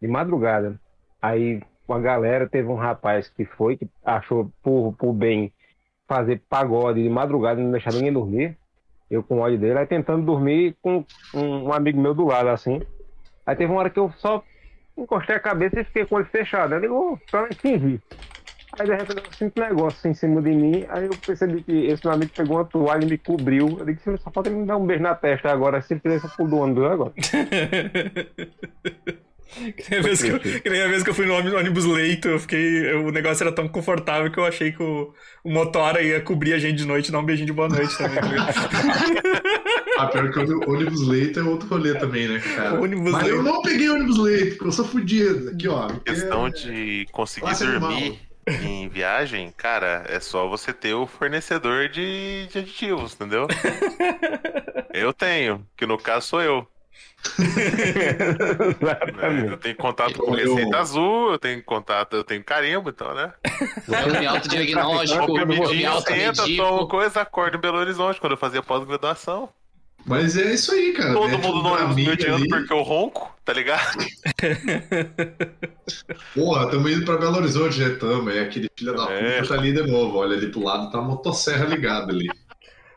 de madrugada. Aí uma galera, teve um rapaz que foi, que achou por, por bem fazer pagode de madrugada e não deixar ninguém dormir. Eu com ódio dele, aí tentando dormir com um, um amigo meu do lado, assim. Aí teve uma hora que eu só encostei a cabeça e fiquei com o olho fechado. Aí ele ligou, pelo menos fingi. Aí de repente eu sinto um negócio em cima de mim. Aí eu percebi que esse meu amigo pegou uma toalha e me cobriu. Eu disse, só falta ele me dar um beijo na testa agora. Se ele fizer essa pulo do ônibus agora. (laughs) Que nem, a vez que, eu, que nem a vez que eu fui no ônibus- leito, eu fiquei. eu- o negócio era tão confortável que eu achei que o, o motora ia cobrir a gente de noite e dar um beijinho de boa noite também. tá? (laughs) Ah, pior que o ônibus leito é outro rolê também, né, cara? Ônibus Mas eu leito. não peguei ônibus leito, porque eu sou fudido. Aqui, ó. Questão É- de conseguir Classe animal. dormir em viagem, cara, é só você ter o fornecedor de, de aditivos, entendeu? (laughs) eu tenho, que no caso sou eu. (laughs) né? Eu tenho contato com Eu- receita azul, eu tenho contato, eu tenho carimbo, então, né? Eu me autodiagnóstico, eu me automedico. coisa, acordo em Belo Horizonte, quando eu fazia pós-graduação. Mas é isso aí, cara. Todo mundo no ônibus me odiando ali. porque eu ronco, tá ligado? (laughs) Porra, tamo indo pra Belo Horizonte, né? Tamo. É aquele filho da É. puta tá ali de novo. Olha ali pro lado, tá a motosserra ligada ali.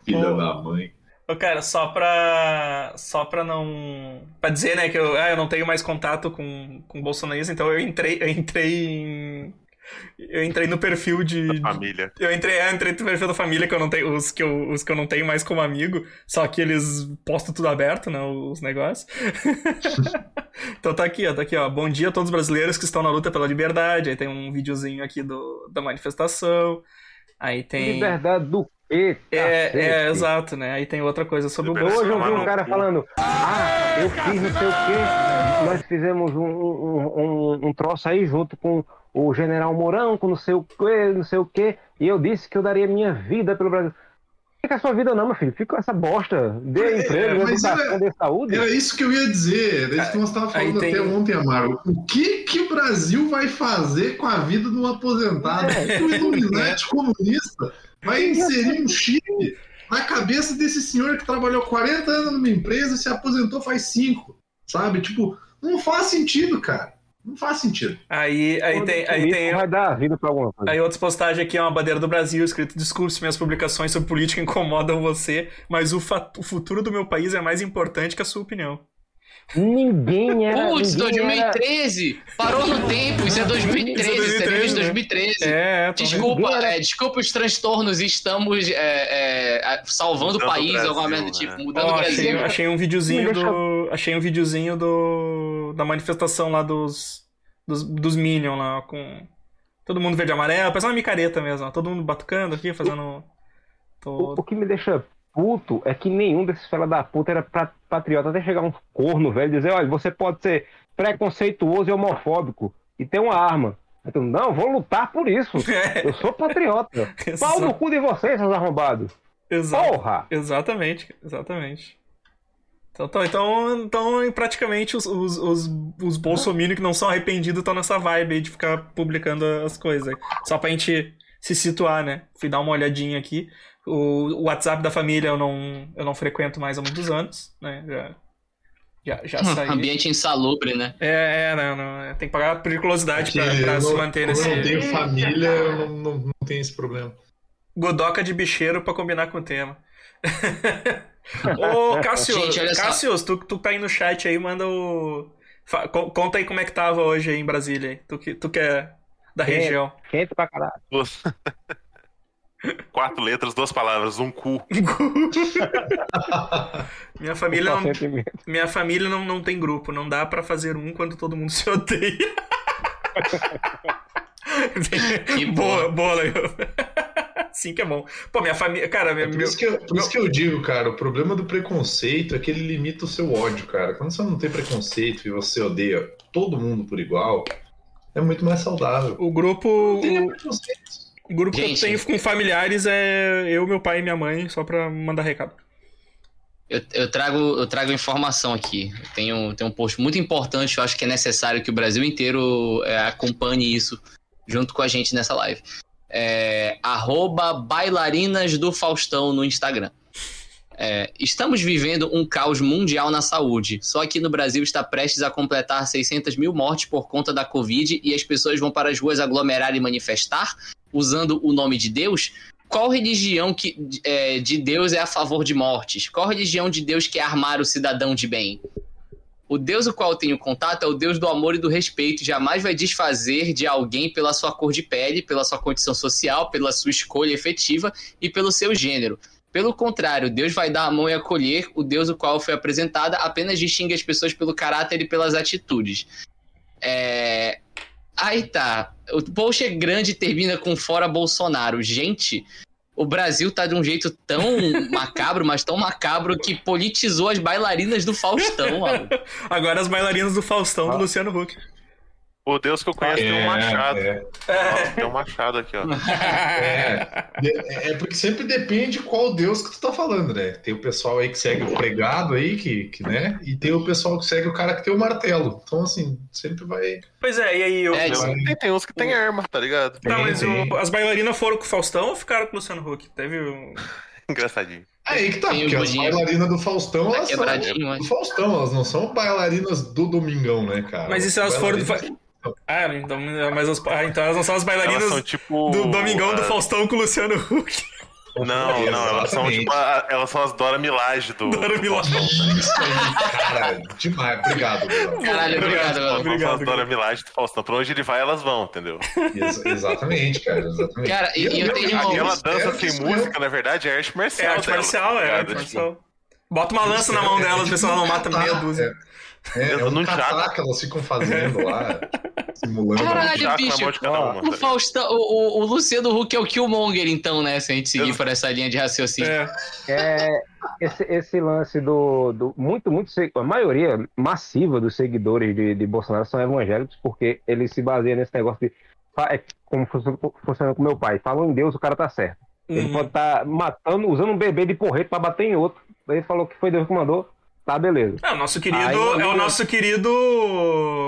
Filha da mãe. Ô, cara, só pra. Só pra não. Pra dizer, né, que eu, ah, eu não tenho mais contato com, com bolsonarismo, então eu entrei, eu entrei em. Eu entrei no perfil de. Família. Eu entrei, eu entrei no perfil da família, que eu não tenho. Os que eu, os que eu não tenho mais como amigo, só que eles postam tudo aberto, né? Os negócios. (laughs) então tá aqui, ó, tá aqui, ó. Bom dia a todos os brasileiros que estão na luta pela liberdade. Aí tem um videozinho aqui do, da manifestação. Aí tem. Liberdade do quê? É, é, exato, né? Aí tem outra coisa sobre o Liberdade Hoje eu vi um no cara cu. falando, ah, eu fiz não sei o quê, nós fizemos um, um, um, um troço aí junto com o general Mourão, com não sei o quê, não sei o quê, e eu disse que eu daria minha vida pelo Brasil. Fica a sua vida não, meu filho, fica com essa bosta, dê É, emprego, mas educação, era- dê saúde. Era isso que eu ia dizer. Era isso que nós estávamos Aí falando tem- até ontem, Amaro. O que, que o Brasil vai fazer com a vida de um aposentado? É. O Illuminati comunista vai inserir um chip na cabeça desse senhor que trabalhou 40 anos numa empresa e se aposentou faz 5. Sabe? Tipo, não faz sentido, cara. Não faz sentido. Aí, aí tem, aí tem, vai dar vida pra alguma coisa. aí outras postagens aqui é uma bandeira do Brasil, escrito discurso, minhas publicações sobre política incomodam você, mas o, o futuro do meu país é mais importante que a sua opinião. Ninguém era. Putz, ninguém era- 2013! Parou no tempo, isso é 2013, Isso é isso é 2013, de né? 2013. É, tô Desculpa, era- é, desculpa os transtornos, estamos é, é, salvando Mudando o país, Brasil, alguma merda do né? tipo, mudando Ó, o achei, Brasil. achei um videozinho deixa- do. Achei um videozinho do. da manifestação lá dos. dos, dos Minions lá, com. Todo mundo verde e amarelo, parece uma micareta mesmo, ó, todo mundo batucando aqui, fazendo. O, Tô... o que me deixa puto é que nenhum desses fela da puta era pra- patriota até chegar um corno velho e dizer, olha, você pode ser preconceituoso e homofóbico e ter uma arma. Então, não, vou lutar por isso. (laughs) Eu sou patriota. Pau no cu de vocês, seus arrombados. Exato. Porra! Exatamente, exatamente. Então, então, então, praticamente os, os, os, os que não são arrependidos estão nessa vibe aí de ficar publicando as coisas. Só pra gente se situar, né? Fui dar uma olhadinha aqui. O, o WhatsApp da família eu não, eu não frequento mais há muitos anos, né? Já, já, já saí. Ambiente insalubre, né? É, é, não, não, é, tem que pagar periculosidade pra, Porque pra eu se não- manter como nesse. eu não tenho família, eu não, não, não tenho esse problema. Godoca de bicheiro pra combinar com o tema. (laughs) Ô, Cássio, Gente. Cássio, tu, tu tá aí no chat aí, manda o. fa- co- Conta aí como é que tava hoje aí em Brasília. aí. Tu que, tu que é da É. região. Quente pra caralho. Duas- (laughs) Quatro letras, duas palavras, um cu. (laughs) Minha família, não, minha família não, não tem grupo. Não dá pra fazer um quando todo mundo se odeia. (laughs) Que boa, boa. Sim que é bom. Pô, minha família. Cara, minha, É por, meu- isso que eu, por isso que eu digo, cara, o problema do preconceito é que ele limita o seu ódio, cara. Quando você não tem preconceito e você odeia todo mundo por igual, é muito mais saudável. o grupo. O, grupo que eu Gente. tenho com familiares é eu, meu pai e minha mãe, só pra mandar recado. Eu, eu trago, eu trago informação aqui. Eu tenho, tenho um post muito importante, eu acho que é necessário que o Brasil inteiro é, acompanhe isso junto com a gente nessa live. É, arroba bailarinas do Faustão no Instagram. É, estamos vivendo um caos mundial na saúde. Só aqui no Brasil está prestes a completar 600 mil mortes por conta da Covid e as pessoas vão para as ruas aglomerar e manifestar usando o nome de Deus. Qual religião que, é, de Deus é a favor de mortes? Qual religião de Deus quer armar o cidadão de bem? O Deus o qual eu tenho contato é o Deus do amor e do respeito. Jamais vai desfazer de alguém pela sua cor de pele, pela sua condição social, pela sua escolha efetiva e pelo seu gênero. Pelo contrário, Deus vai dar a mão e acolher. O Deus o qual foi apresentada apenas distingue as pessoas pelo caráter e pelas atitudes. É... Aí tá. O post é grande e termina com fora Bolsonaro. Gente, o Brasil tá de um jeito tão (laughs) macabro, mas tão macabro que politizou as bailarinas do Faustão, mano. (laughs) Agora as bailarinas do Faustão do Ah. Luciano Huck. O Deus que eu conheço tem um machado. é, Ó, tem um machado aqui, ó. (laughs) é. É, é porque sempre depende qual Deus que tu tá falando, né? Tem o pessoal aí que segue o pregado aí, que, que, né? E tem o pessoal que segue o cara que tem o martelo. Então, assim, sempre vai. Pois é, e aí eu. É, eu- Tem, tem uns que tem arma, tá ligado? Tá, mas o- as bailarinas foram com o Faustão ou ficaram com o Luciano Huck? Teve um. (laughs) Engraçadinho. Aí que tá, Tem o porque as bailarinas do Faustão, Tá elas são do Faustão, elas não são bailarinas do Domingão, né, cara? Mas e se elas foram do Bailarinas- Ah, então, mas as- ah, então elas não são as Elas bailarinas são tipo. do Domingão do ah, Faustão com o Luciano Huck. Não, não, elas são tipo. a- elas são as Dora Milage do. Dora do aí, cara, demais. Obrigado, Bruno. Caralho, obrigado, Obrigado, mano. Elas Obrigado, são as Dora. Milage do Faustão. Pra onde ele vai, elas vão, entendeu? Ex- exatamente, cara, exatamente. Cara, e- e eu tenho uma- Aquela dança sem música, na verdade, é arte É marcial. arte dela, marcial, tá é arte Tipo, marcial. Bota uma lança na mão (laughs) delas, vê se ela não mata meia dúzia. É, é Eu um não que elas ficam fazendo lá, (laughs) simulando. Caralho, bicho. tá O ligado? Faustão, o, o, o Luciano Huck é o Killmonger, então, né? Se a gente seguir Eu- por essa linha de raciocínio. É. É, esse, esse lance do, do muito, muito, a maioria massiva dos seguidores de, de Bolsonaro são evangélicos, porque ele se baseia nesse negócio de, é como funciona, com meu pai, falou em Deus, o cara tá certo. Ele Uhum. pode estar matando, usando um bebê de porrete pra bater em outro. Ele falou que foi Deus que mandou, tá beleza. É, o nosso querido, Aí, é o nosso querido,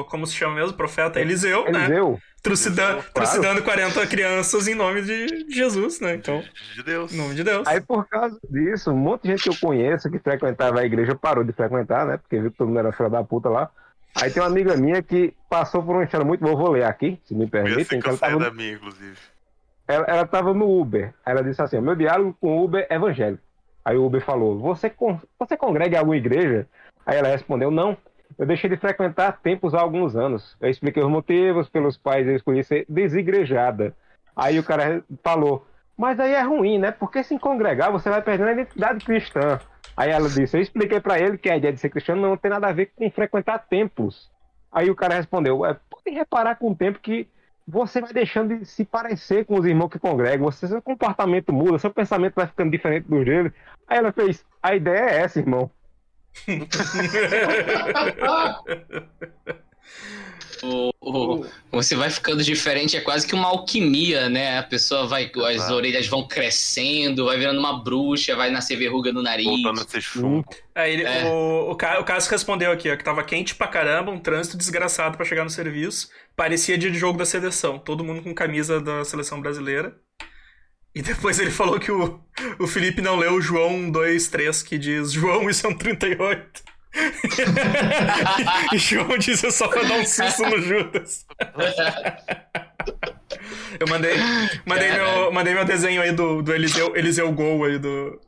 como se chama mesmo? Profeta Eliseu, né? Eliseu, Trucidando, Claro. trucidando 40 crianças em nome de Jesus, né? Então, De Deus. em nome de Deus. Aí por causa disso, um monte de gente que eu conheço que frequentava a igreja parou de frequentar, né? Porque viu que todo mundo era filho da puta lá. Aí tem uma amiga minha que passou por uma história muito boa, vou ler aqui, se me assim permitem. ela tava, da minha, inclusive. ela, ela tava no Uber. Aí ela disse assim: meu diálogo com o Uber é evangélico. Aí o Uber falou: você, con- você congrega em alguma igreja? Aí ela respondeu: não. Eu deixei de frequentar tempos há alguns anos. Eu expliquei os motivos pelos quais eu escolhi ser desigrejada. Aí o cara falou: mas aí é ruim, né? Porque se congregar você vai perdendo a identidade cristã. Aí ela disse: eu expliquei pra ele que a ideia de ser cristão não tem nada a ver com frequentar templos. Aí o cara respondeu: é, pode reparar com o tempo que você vai deixando de se parecer com os irmãos que congregam, você, seu comportamento muda, seu pensamento vai ficando diferente do dele. Aí ela fez: a ideia é essa, irmão. (laughs) (laughs) O- o- você vai ficando diferente, é quase que uma alquimia, né? A pessoa vai. As Exato. orelhas vão crescendo, vai virando uma bruxa, vai nascer verruga no nariz. Voltando a ser chumbo. Aí ele, É. o, o, o Cássio respondeu aqui, ó, que tava quente pra caramba, um trânsito desgraçado pra chegar no serviço. Parecia dia de jogo da seleção, todo mundo com camisa da seleção brasileira. E depois ele falou que o, o Felipe não leu o João 2.3, que diz João, isso é um 38. (laughs) e João disse só pra dar um susto no Judas. Eu mandei, mandei, meu, mandei meu desenho aí do, do Eliseu, Eliseu Gol aí do.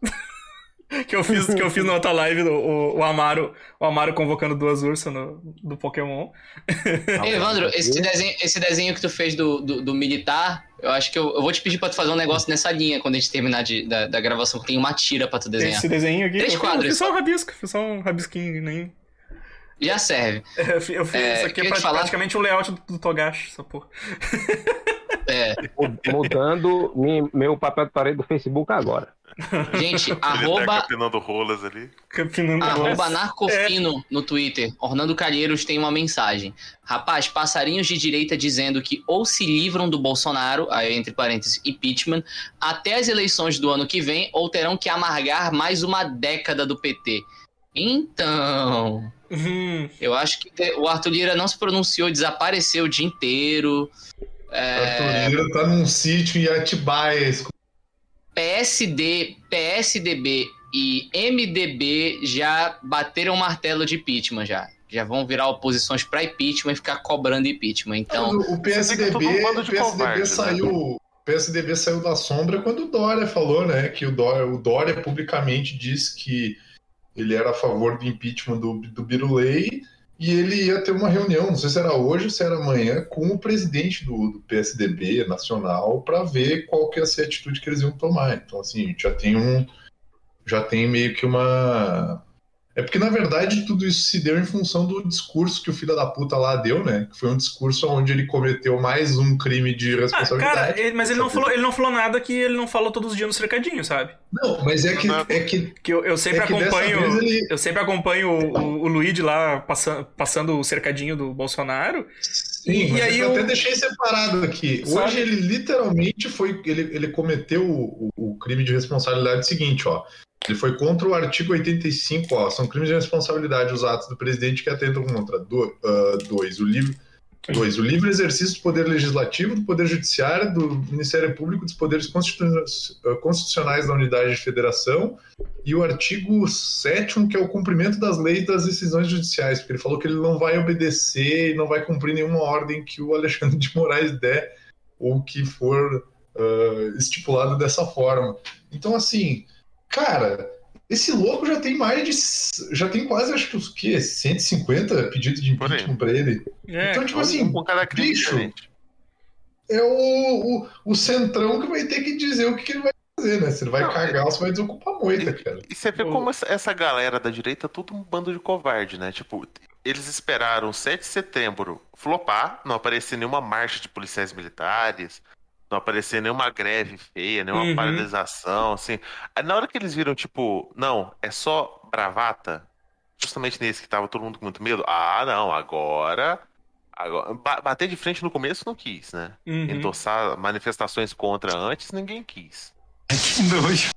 (laughs) que, eu fiz, que eu fiz na outra live, do, o, o, Amaro, o Amaro convocando duas ursas no, do Pokémon. (laughs) Ei, Evandro, esse desenho, esse desenho que tu fez do, do, do militar, eu acho que eu, eu vou te pedir pra tu fazer um negócio nessa linha quando a gente terminar de, da, da gravação, que tem uma tira pra tu desenhar. Esse desenho aqui. Três eu fiz- quadros Eu fiz só um rabisco, fiz só um rabisquinho, nem. Já serve. Eu fiz, eu fiz É, isso aqui é pra- te falar- praticamente um layout do, do Togashi, essa porra. É, Mu- Mudando meu papel de parede do Facebook agora. Gente, (laughs) Ele tá arroba, capinando rolas ali. Capinando arroba É. narcofino no Twitter. Orlando Calheiros tem uma mensagem. Rapaz, passarinhos de direita dizendo que ou se livram do Bolsonaro, aí entre parênteses, impeachment, até as eleições do ano que vem, ou terão que amargar mais uma década do PT. Então, Hum, eu acho que o Arthur Lira não se pronunciou, desapareceu o dia inteiro. É, Arthur Lira tá num sítio em Atibaia. PSD, PSDB e MDB já bateram o martelo de impeachment já. Já vão virar oposições para impeachment e ficar cobrando impeachment. Então, o PSDB, um PSDB covarde, né? saiu. O PSDB saiu da sombra quando o Dória falou, né? Que o Dória, o Dória publicamente disse que ele era a favor do impeachment do, do Birulei e ele ia ter uma reunião, não sei se era hoje ou se era amanhã, com o presidente do, do PSDB nacional para ver qual que ia ser a atitude que eles iam tomar. Então, assim, já tem um. Já tem meio que uma. É porque, na verdade, tudo isso se deu em função do discurso que o filho da puta lá deu, né? Que foi um discurso onde ele cometeu mais um crime de Ah, responsabilidade. cara, ele- mas ele não, falou, ele não falou nada que ele não falou todos os dias no cercadinho, sabe? Não, mas é que, é que, Que eu, eu sempre é que acompanho. ele. Eu sempre acompanho o, o, o Luigi lá passando, passando o cercadinho do Bolsonaro. Sim, E- mas aí eu eu- até deixei separado aqui. Sabe? Hoje ele literalmente foi. Ele, ele cometeu o, o- o crime de responsabilidade seguinte, ó. Ele foi contra o artigo 85, ó. São crimes de responsabilidade os atos do presidente que atentam contra. Do, ah, dois, o livre. Dois, o livre exercício do poder legislativo, do poder judiciário, do Ministério Público, dos poderes constitu- ah, constitucionais da unidade de federação, e o artigo 7 que é o cumprimento das leis e das decisões judiciais, porque ele falou que ele não vai obedecer e não vai cumprir nenhuma ordem que o Alexandre de Moraes der ou que for ah, estipulado dessa forma. Então, assim, cara, esse louco já tem mais de. Já tem quase, acho que os quê? 150 pedidos de impeachment pra ele. É, então, tipo Um- assim, com cada bicho, diferente. é o, o, o centrão que vai ter que dizer o que, que ele vai fazer, né? Se ele vai Não, cagar ou se vai desocupar a moita, cara. E você vê O- como essa, essa galera da direita é tudo um bando de covarde, né? Tipo, eles esperaram o 7 de setembro flopar, não aparecer nenhuma marcha de policiais militares, não aparecer nenhuma greve feia, nenhuma Uhum. paralisação, assim. Aí na hora que eles viram, tipo, não, é só bravata, justamente nesse que tava todo mundo com muito medo, ah, não, agora. agora ba- bater de frente no começo não quis, né? uhum. Endossar manifestações contra antes, ninguém quis. (laughs) Que nojo.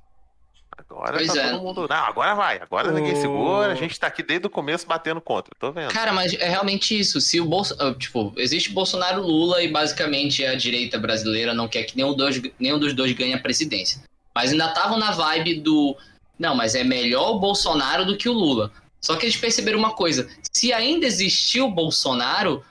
Agora Pois tá é. todo mundo. Não, agora vai. Agora ninguém O- segura. A gente tá aqui desde o começo batendo contra. Tô vendo. Cara, mas é realmente isso. Se o Bolso... ah, Tipo, existe Bolsonaro Lula e basicamente a direita brasileira não quer que nenhum, dois, nenhum dos dois ganhe a presidência. Mas ainda estavam na vibe do. Não, mas é melhor o Bolsonaro do que o Lula. Só que eles perceberam uma coisa: se ainda existir o Bolsonaro,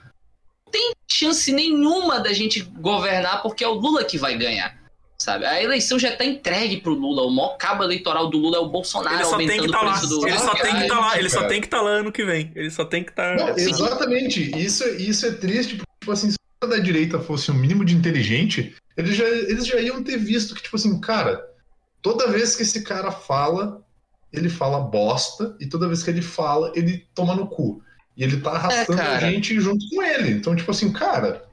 não tem chance nenhuma da gente governar porque é o Lula que vai ganhar. Sabe? A eleição já tá entregue pro Lula. O maior cabo eleitoral do Lula é o Bolsonaro Ele só tem que aumentando estar o lá. do Ele só tem que estar lá. Ele só tem que estar lá ano que vem. Ele só tem que estar. Não, exatamente. Isso, isso é triste, porque, tipo assim, se o cara da direita fosse um mínimo de inteligente, eles já, eles já iam ter visto que, tipo assim, cara, toda vez que esse cara fala, ele fala bosta, e toda vez que ele fala, ele toma no cu. E ele tá arrastando a cara. gente junto com ele. Então, tipo assim, cara,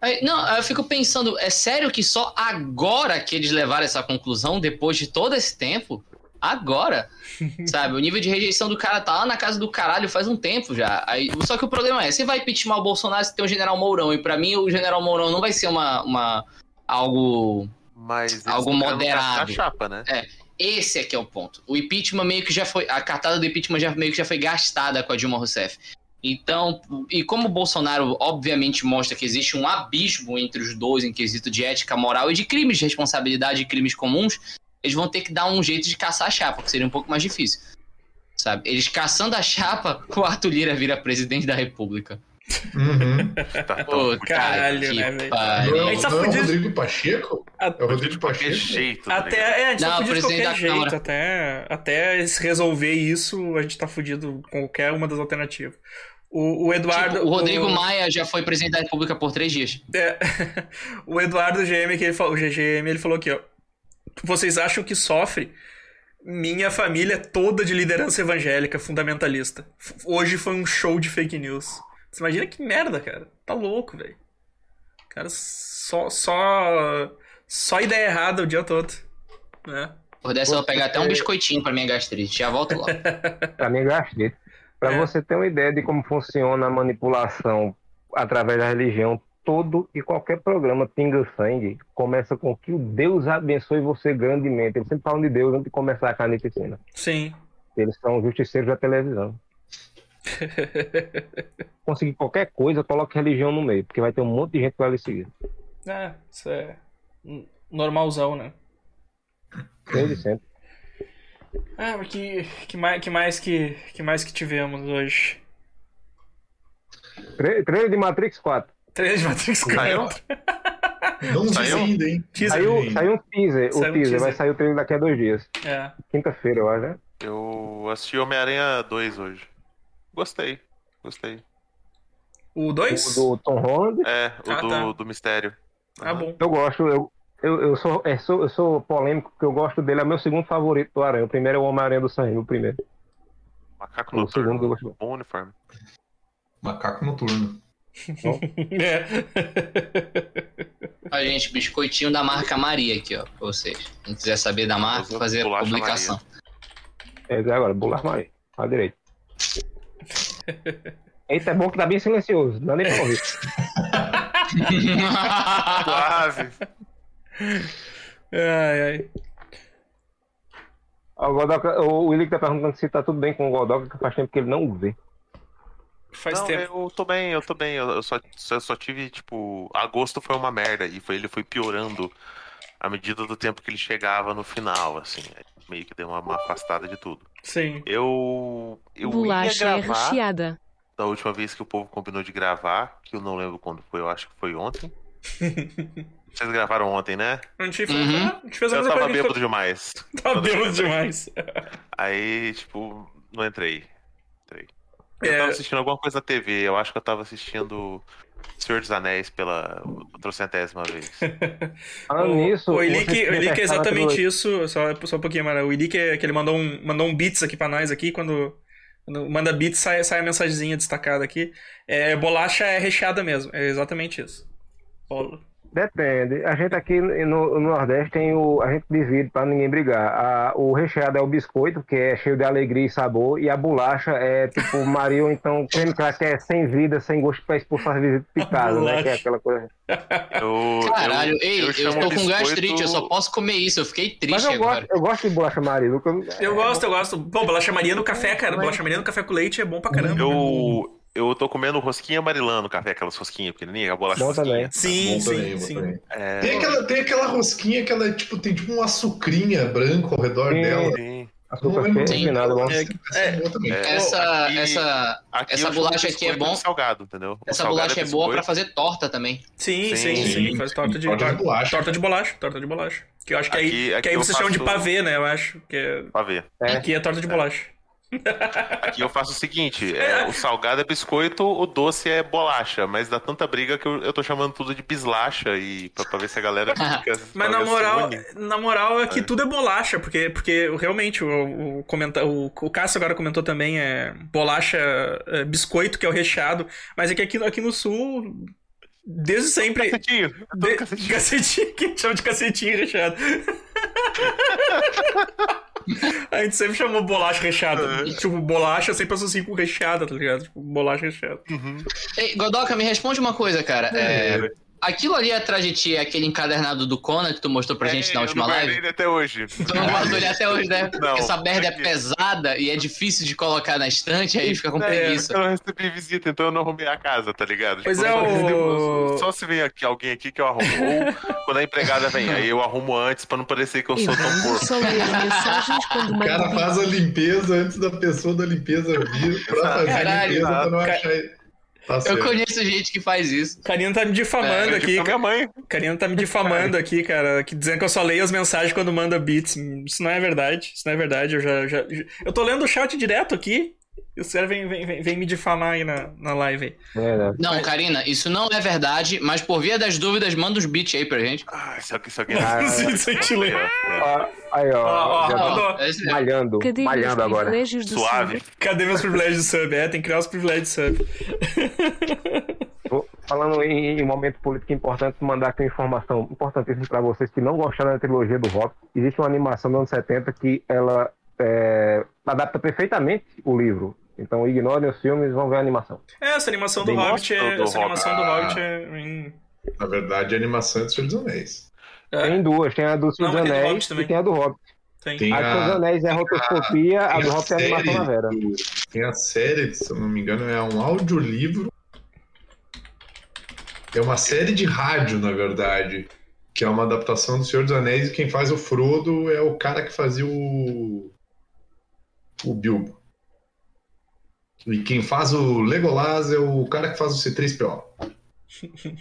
Aí, não, aí eu fico pensando, é sério que só agora que eles levaram essa conclusão, depois de todo esse tempo? Agora? (laughs) sabe? O nível de rejeição do cara tá lá na casa do caralho faz um tempo já. Aí, só que o problema é, você vai impeachment o Bolsonaro se tem o General Mourão, e pra mim o General Mourão não vai ser uma, uma algo Mas Algo moderado. chapa, né? Esse é que é o ponto. O impeachment meio que já foi. A cartada do impeachment já meio que já foi gastada com a Dilma Rousseff. Então, e como o Bolsonaro obviamente mostra que existe um abismo entre os dois em quesito de ética, moral e de crimes de responsabilidade e crimes comuns, eles vão ter que dar um jeito de caçar a chapa, que seria um pouco mais difícil. Sabe? Eles caçando a chapa, (laughs) o Arthur Lira vira presidente da República. uhum. (laughs) Tá Pô, caralho, que né, velho? não, A gente tá não é o fudido. Rodrigo Pacheco? É o Rodrigo Pacheco? jeito. tá Até, é, a gente Não, tá fudido de qualquer jeito. Câmara. Até, até se resolver isso, a gente tá fudido com qualquer uma das alternativas. O, o Eduardo. Tipo, o Rodrigo Maia já foi presidente da República por três dias. É, (laughs) o Eduardo GM, que ele falou, o GGM, ele falou aqui, ó. Vocês acham que sofre? Minha família é toda de liderança evangélica, fundamentalista. F- Hoje foi um show de fake news. Você imagina que merda, cara. Tá louco, velho. Cara, só, só, só ideia errada o dia todo. Né? Por dessa eu vou pegar até um biscoitinho pra minha gastrite. Já volto lá. (laughs) Pra mim, gastrite. Pra É. você ter uma ideia de como funciona a manipulação através da religião, todo e qualquer programa Pinga Sangue começa com que o Deus abençoe você grandemente. Eles sempre falam de Deus antes de começar a carnificina. Sim. Eles são justiceiros da televisão. (laughs) Conseguir qualquer coisa, coloque religião no meio, porque vai ter um monte de gente que vai lhe seguir. É, isso é normalzão, né? Desde sempre. Ah, mas que, que, mais, que, mais que, que mais que tivemos hoje? Tre- Trailer de Matrix 4. Trailer de Matrix Saiu? 4. Não Saiu? ainda, hein? Teaser. Saiu, saiu um teaser. Saiu o um teaser, teaser. vai sair o trailer daqui a dois dias. É. Quinta-feira, eu acho, né? Eu assisti Homem-Aranha 2 hoje. Gostei. Gostei. O O 2? do Tom Holland. É, o Ah, do, tá. do mistério. Ah, bom. Eu gosto, eu, eu, eu, sou, é, sou, eu sou polêmico porque eu gosto dele, é meu segundo favorito do Aranha. O primeiro é o Homem-Aranha do Sam, o primeiro. Macaco O segundo que eu gosto. Bom uniforme. Macaco noturno. (laughs) É. Olha, gente, biscoitinho da marca Maria aqui, ó, pra vocês. Quem quiser saber da marca, fazer a publicação. É, agora, Bular Maria. À direita. (laughs) Eita, é bom que tá bem silencioso, não dá nem pra ouvir. (laughs) Suave. Ai, ai. O, Godoka, o Willi tá perguntando se tá tudo bem com o Godoka, que faz tempo que ele não o vê. Faz não, tempo. eu tô bem, eu tô bem. Eu só, só, eu só tive, tipo, agosto foi uma merda. E foi, ele foi piorando à medida do tempo que ele chegava no final, assim. Meio que deu uma, uma afastada de tudo. Sim. Eu. Eu Bolacha ia é gravar recheada. da última vez que o povo combinou de gravar, que eu não lembro quando foi, eu acho que foi ontem. (laughs) Vocês gravaram ontem, né? A gente fez, Uhum. a gente fez a Eu (laughs) tava bêbado gente demais. Tava bêbado demais. Aí, tipo, não entrei. Entrei. Eu É. tava assistindo alguma coisa na TV, eu acho que eu tava assistindo Senhor dos Anéis pela trocentésima vez. (laughs) Falando nisso. o Ilick, vocês o Ilick é (laughs) exatamente isso. Só, só um pouquinho, mano. O Ilick é que ele mandou um, mandou um beats aqui pra nós aqui. Quando, quando manda beats, sai, sai a mensagenzinha destacada aqui. É, bolacha é recheada mesmo. É exatamente isso. Bola. Depende. A gente aqui no, no Nordeste tem o. A gente divide pra ninguém brigar. A- o recheado é o biscoito, que é cheio de alegria e sabor, e a bolacha é tipo (laughs) Maria, ou então creme crack, que é sem vida, sem gosto pra expulsar as visitas de casa, né? Que é aquela coisa. Eu, Caralho, eu, ei, eu, chamo tô com biscoito- gastrite, eu só posso comer isso. Eu fiquei Mas triste eu agora. gosto, eu gosto de bolacha Maria. Lucas. Eu gosto, eu gosto. Pô, bolacha Maria no café, cara. Bolacha Maria no café com leite é bom pra caramba. Eu, eu tô comendo rosquinha marilã no café, aquelas rosquinhas pequenininhas, a bolacha Bom também. Sim, Bom sim, também, sim. É, Tem aquela, tem aquela rosquinha que ela é, tipo, tem tipo um açucrinha branco ao redor Sim. dela. sim. Açúcar Não, sim. nada bom. É, Essa boa. É, Essa, aqui- essa, Aqui Essa bolacha aqui é bom? salgado, entendeu? Essa salgado bolacha é boa pra biscoito. fazer torta também. Sim, sim, Sim, sim. sim. Faz torta de, Torta de bolacha. torta de bolacha. Torta de bolacha. Que eu acho que aí, Aqui- aqui que aí vocês chamam de pavê, né? Eu acho. Que é-. É. aqui é torta de bolacha. Aqui eu faço o seguinte: é, (laughs) o salgado é biscoito, o doce é bolacha, mas dá tanta briga que eu, eu tô chamando tudo de bislacha e pra, pra ver se a galera (laughs) fica. Mas na moral, na moral é que É. tudo é bolacha, porque, porque realmente o, o, comenta, o, o Cássio agora comentou também é bolacha, é, biscoito, que é o recheado, mas é que aqui, aqui no sul, desde sempre. Cacetinho, De, cacetinho. (laughs) cacetinho, que chama de cacetinho recheado. A gente sempre chamou bolacha recheada. Uhum. E, tipo, bolacha sempre associa com recheada, tá ligado? Tipo, bolacha recheada. Ei, Godoka, me responde uma coisa, cara. É, aquilo ali atrás de ti é aquele encadernado do Conan que tu mostrou pra gente É, na eu última não guardei live? ele até hoje. Tu não guardou ele até hoje, né? Não, (laughs) Porque essa merda é pesada e é difícil de colocar na estante, aí fica com É, preguiça. eu não recebi visita, então eu não arrumei a casa, tá ligado? Pois Tipo, é, só- o- Só se vem aqui, alguém aqui que eu arrumo. Ou quando a empregada vem, aí eu arrumo antes pra não parecer que eu sou tão porco. (laughs) O cara faz a limpeza antes da pessoa da limpeza vir pra fazer a Caralho, limpeza pra não achar. Tá Eu certo. conheço gente que faz isso. Karina tá me difamando É, aqui. Minha mãe. Karina tá me difamando (laughs) aqui, cara, que dizendo que eu só leio as mensagens quando manda beats. Isso não é verdade. Isso não é verdade. Eu já. já- eu tô lendo o chat direto aqui. E os caras vêm vem, vem, vem me difamar aí na, na live aí. É, né? Não, Karina, isso não é verdade, mas por via das dúvidas, manda os beats aí pra gente. Ah, isso aqui, isso aqui. Ah, (laughs) ler. Ó, Aí, ó. Ó, ó, ó, tá mandou. é malhando, Cadê meus malhando agora. privilégios do Suave. sub? Cadê meus privilégios de sub? É, tem que criar os privilégios de sub. Falando em, em momento político importante, mandar aqui uma informação importantíssima para vocês que não gostaram da trilogia do Hobbit. Existe uma animação dos anos 70 que ela é, adapta perfeitamente o livro. Então ignorem os filmes e vão ver a animação. É, essa animação do Hobbit é. do Essa animação do Hobbit. Hobbit é. Na verdade, a animação é do Senhor dos Anéis. é, Tem duas, tem a do Senhor dos do Anéis também. e tem a do Hobbit. tem. Tem A do a- Senhor dos Anéis é a rotoscopia, a Tem do Hobbit é a animação na Vera. do- Tem a série, se eu não me engano, é um audiolivro. É uma série de rádio, na verdade. Que é uma adaptação do Senhor dos Anéis e quem faz o Frodo é o cara que fazia o. O Bilbo. E quem faz o Legolas é o cara que faz o C3PO.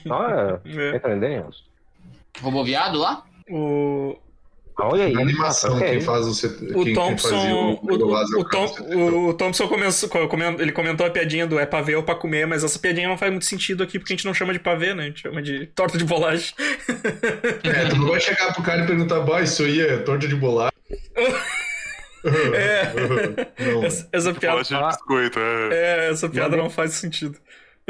Olha, (laughs) É. entendemos. Roboviado lá? O, Olha aí. A animação, é quem faz o, C... o quem, quem Thompson. fazia O, o Legolas é o, o cara Tom- C3PO. o Thompson começou, come- ele comentou a piadinha do é pavê ou pra comer, mas essa piadinha não faz muito sentido aqui porque a gente não chama de pavê, né? A gente chama de torta de bolacha. É, tu não vai chegar pro cara e perguntar, bah, isso aí é torta de bolacha. (laughs) É. Não, Essa, essa piada. de biscoito, é. É, essa piada não faz sentido.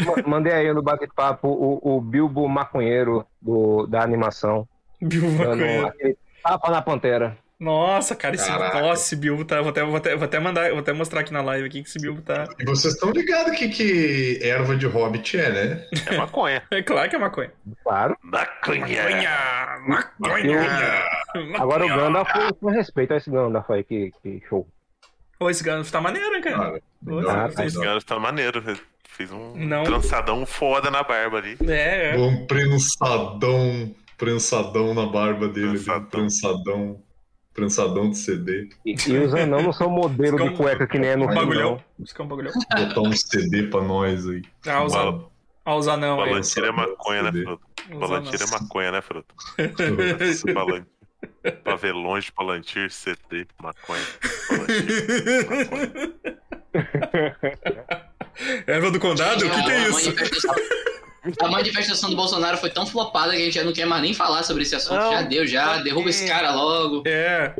Ma- Mandei aí no bate-papo o, o Bilbo maconheiro do, da animação. Bilbo Maconheiro. aquele tapa na pantera. Nossa, cara, esse, Caraca. nossa, esse Bilbo tá. Vou até, vou, até, vou até mandar, vou até mostrar aqui na live aqui que esse Bilbo tá. E vocês estão ligados que, que erva de hobbit é, né? É maconha. (laughs) É claro que é maconha. Claro. Maconha. Maconha! Maconha! Agora o Gandalf, com respeito a esse Gandalf aí, que, que show. Ô, esse Gandalf tá maneiro, hein, cara? Ah, vocês- Esse cara tá maneiro. Fiz um Não. trançadão foda na barba ali. É, é. Um prensadão, prensadão na barba dele, Prensadão. um prensadão, prensadão de CD. E, e os anãos não são modelo é de cueca que nem é no Um filme, bagulhão. Isso que é um bagulhão. Botar um CD pra nós aí. Ah, os, Bala- ah, os anão é maconha, né. Fruto? Os Balanteira é anão. maconha, né, Fruto? (laughs) Balantir. Pavelões, Palantir, CD, maconha. Palantir, maconha. (laughs) Erva do condado? O que, que é isso? A manifestação do Bolsonaro foi tão flopada que a gente já não quer mais nem falar sobre esse assunto. Não, já deu, já. pra Derruba quê? esse cara logo. É.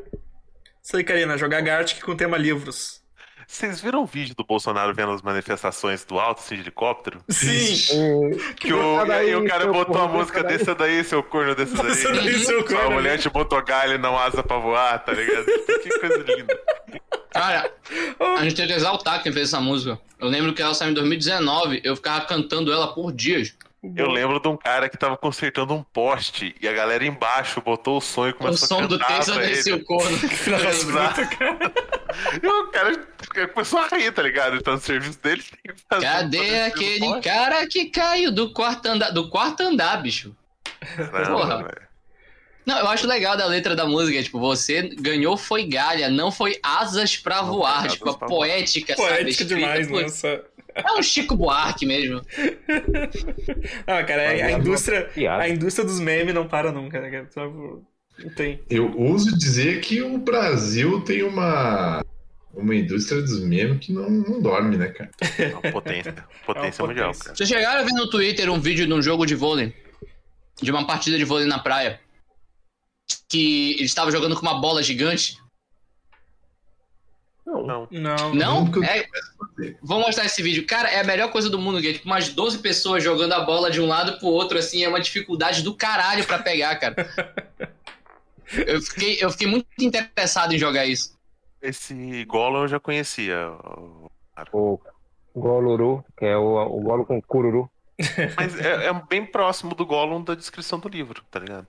Isso aí, Karina, jogar Gartic com tema livros. Vocês viram o vídeo do Bolsonaro vendo as manifestações do alto, esse helicóptero? Sim! (laughs) Que o, daí, o cara botou a corno, música daí. Desça daí, seu corno, desça daí. Desça daí, seu corno. mulher te botou galho e não asa pra voar, tá ligado? Que coisa linda. Cara, (laughs) a gente tem que exaltar quem fez essa música. Eu lembro que ela saiu em 2019, eu ficava cantando ela por dias. Eu lembro de um cara que tava consertando um poste e a galera embaixo botou o som e O começou som a do cantar texto pra desceu ele. o corno. (laughs) Exato. cara. E o cara começou a rir, tá ligado? Ele tá no serviço dele. tem que fazer- Cadê fazer aquele cara que caiu do quarto andar, do quarto andar, bicho? Caramba, Porra. velho. Não, eu acho legal da letra da música, tipo, você ganhou foi galha, não foi asas pra Não voar, foi tipo, asas pra poética, sabe? Poética Escrita demais, por- né? Essa- É um Chico Buarque mesmo. (laughs) Ah, cara, a, a indústria, a indústria dos memes não para nunca, né, cara? Não tem. Eu ouso dizer que o Brasil tem uma, uma indústria dos memes que não, não dorme, né, cara? (laughs) É uma potência. Potência É uma mundial, potência. cara. Vocês chegaram a ver no Twitter um vídeo de um jogo de vôlei, de uma partida de vôlei na praia, que eles estavam jogando com uma bola gigante? Não. Não. Não. É, vou mostrar esse vídeo. Cara, é a melhor coisa do mundo, que é tipo umas 12 pessoas jogando a bola de um lado pro outro, assim, é uma dificuldade do caralho pra pegar, cara. (laughs) Eu fiquei, eu fiquei muito interessado em jogar isso. Esse Gollum eu já conhecia. o- O Goluru, que é o, o Golo com Cururu. Mas é, é bem próximo do Gollum da descrição do livro, tá ligado?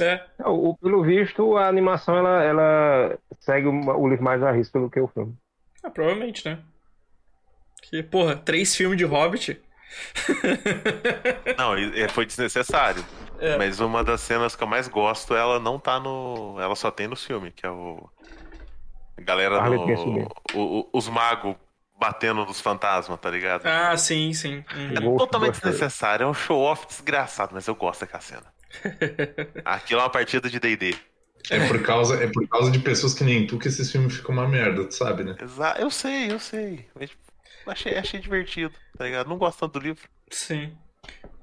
É. O, o- pelo visto, a animação ela, ela segue o, o livro mais a risco do que o filme. Ah, provavelmente, né? Que, porra, três filmes de Hobbit. (laughs) Não, foi desnecessário. É. Mas uma das cenas que eu mais gosto, ela não tá no. Ela só tem no filme, que é o. A galera Harley no. O- o- os magos batendo nos fantasmas, tá ligado? Ah, sim, sim. Uhum. É totalmente desnecessário, é um show-off desgraçado, mas eu gosto daquela cena. (laughs) Aquilo é uma partida de DD. É por causa, é por causa de pessoas que nem tu que esses filmes ficam uma merda, tu sabe, né? Exa eu sei, eu sei. Mas tipo, achei, achei divertido, tá ligado? Não gosto tanto do livro. Sim.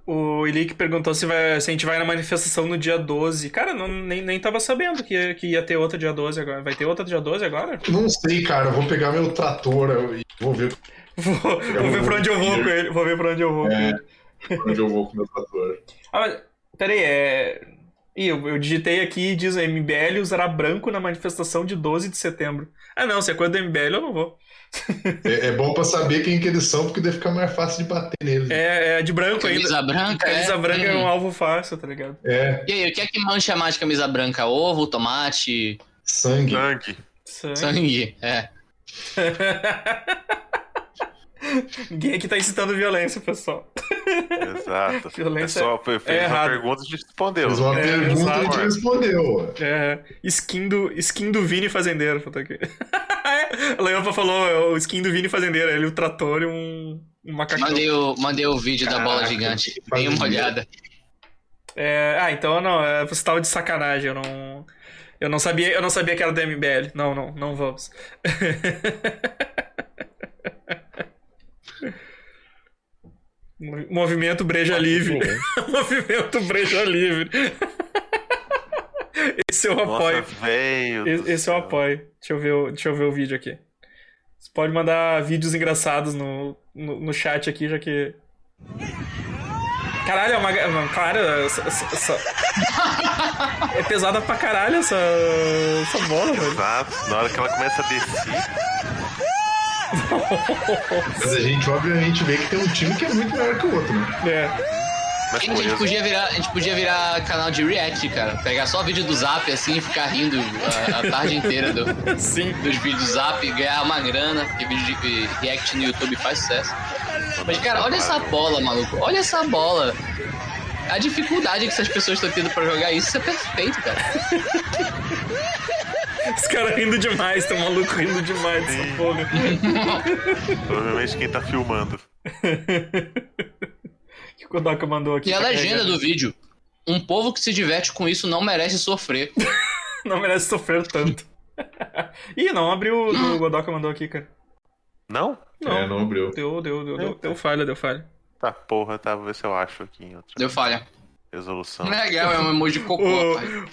O Ilick perguntou se, vai, se a gente vai na manifestação no dia 12. Cara, não, nem, nem tava sabendo que, que ia ter outra dia 12 agora. Vai ter outra dia 12 agora? Não sei, cara. Eu vou pegar meu trator e vou ver Vou, vou ver pra onde eu vou com ele. Vou ver pra onde eu vou com É. ele. onde eu vou com meu trator. (laughs) Ah, mas, peraí, é. Ih, eu, eu digitei aqui e diz MBL usará branco na manifestação de 12 de setembro. Ah, não, se é coisa do MBL, eu não vou. É, é bom pra saber quem que eles são, porque daí fica mais fácil de bater neles. É, é de branco ainda. Camisa branca, Camisa é? branca é um alvo fácil, tá ligado? É, E aí, o que é que mancha mais de camisa branca? Ovo, tomate, sangue. Sangue. Sangue. sangue? É. (laughs) Ninguém aqui tá incitando violência, pessoal. Exato. É (laughs) Violência foi, fez é uma errado. pergunta e a gente respondeu. Fez uma É, pergunta e a exato. gente respondeu. É, skin do, skin do Vini Fazendeiro, foto aqui. (laughs) A Leopa falou, é o skin do Vini Fazendeiro, ele o trator e um, um macacão. Mandei o, mandei o vídeo da bola Caraca, gigante. Dei uma olhada. É, ah, então não, é, você tava de sacanagem, eu não. Eu não sabia, eu não sabia que era do MBL. Não, não, não vamos. (laughs) Movimento Breja Livre. (laughs) Movimento Breja Livre. Esse eu Nossa, apoio. do Esse, eu céu. apoio. Deixa eu, ver, o- deixa eu ver o vídeo aqui. Você pode mandar vídeos engraçados no, no, no chat aqui, já que. Caralho, é uma. Não, essa, essa- essa- É pesada pra caralho essa, essa bola, velho. Exato. Na hora que ela começa a descer. Mas a gente, obviamente, vê que tem um time que é muito melhor que o outro, né? É. Mas A gente, podia virar, a gente podia virar canal de react, cara. Pegar só vídeo do zap assim e ficar rindo a, a tarde inteira do- (laughs) Sim. dos vídeos do zap, ganhar uma grana, porque vídeo de react no YouTube faz sucesso. Mas, cara, olha essa bola, maluco. Olha essa bola. A dificuldade que essas pessoas estão tendo pra jogar isso, isso é perfeito, cara. (laughs) Os caras rindo demais, um maluco rindo demais dessa Sim. porra. Provavelmente quem tá filmando. que o Kodaka mandou aqui. E a legenda do vídeo. Um povo que se diverte com isso não merece sofrer. (laughs) Não merece sofrer tanto. (laughs) Ih, não abriu o do Godoka mandou aqui, cara. Não? Não. É, não abriu. Deu, deu, deu, deu, deu falha, deu falha. Tá, porra, tá. Vou ver se eu acho aqui em outra Deu falha. Resolução. Legal, é um emoji cocô.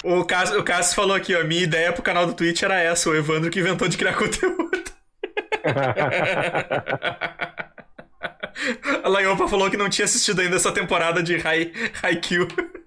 o, o, Cássio, o Cássio falou aqui, ó. Minha ideia pro canal do Twitch era essa, o Evandro que inventou de criar (laughs) conteúdo. A Laiopa falou que não tinha assistido ainda essa temporada de Hai, Haikyuu. (laughs)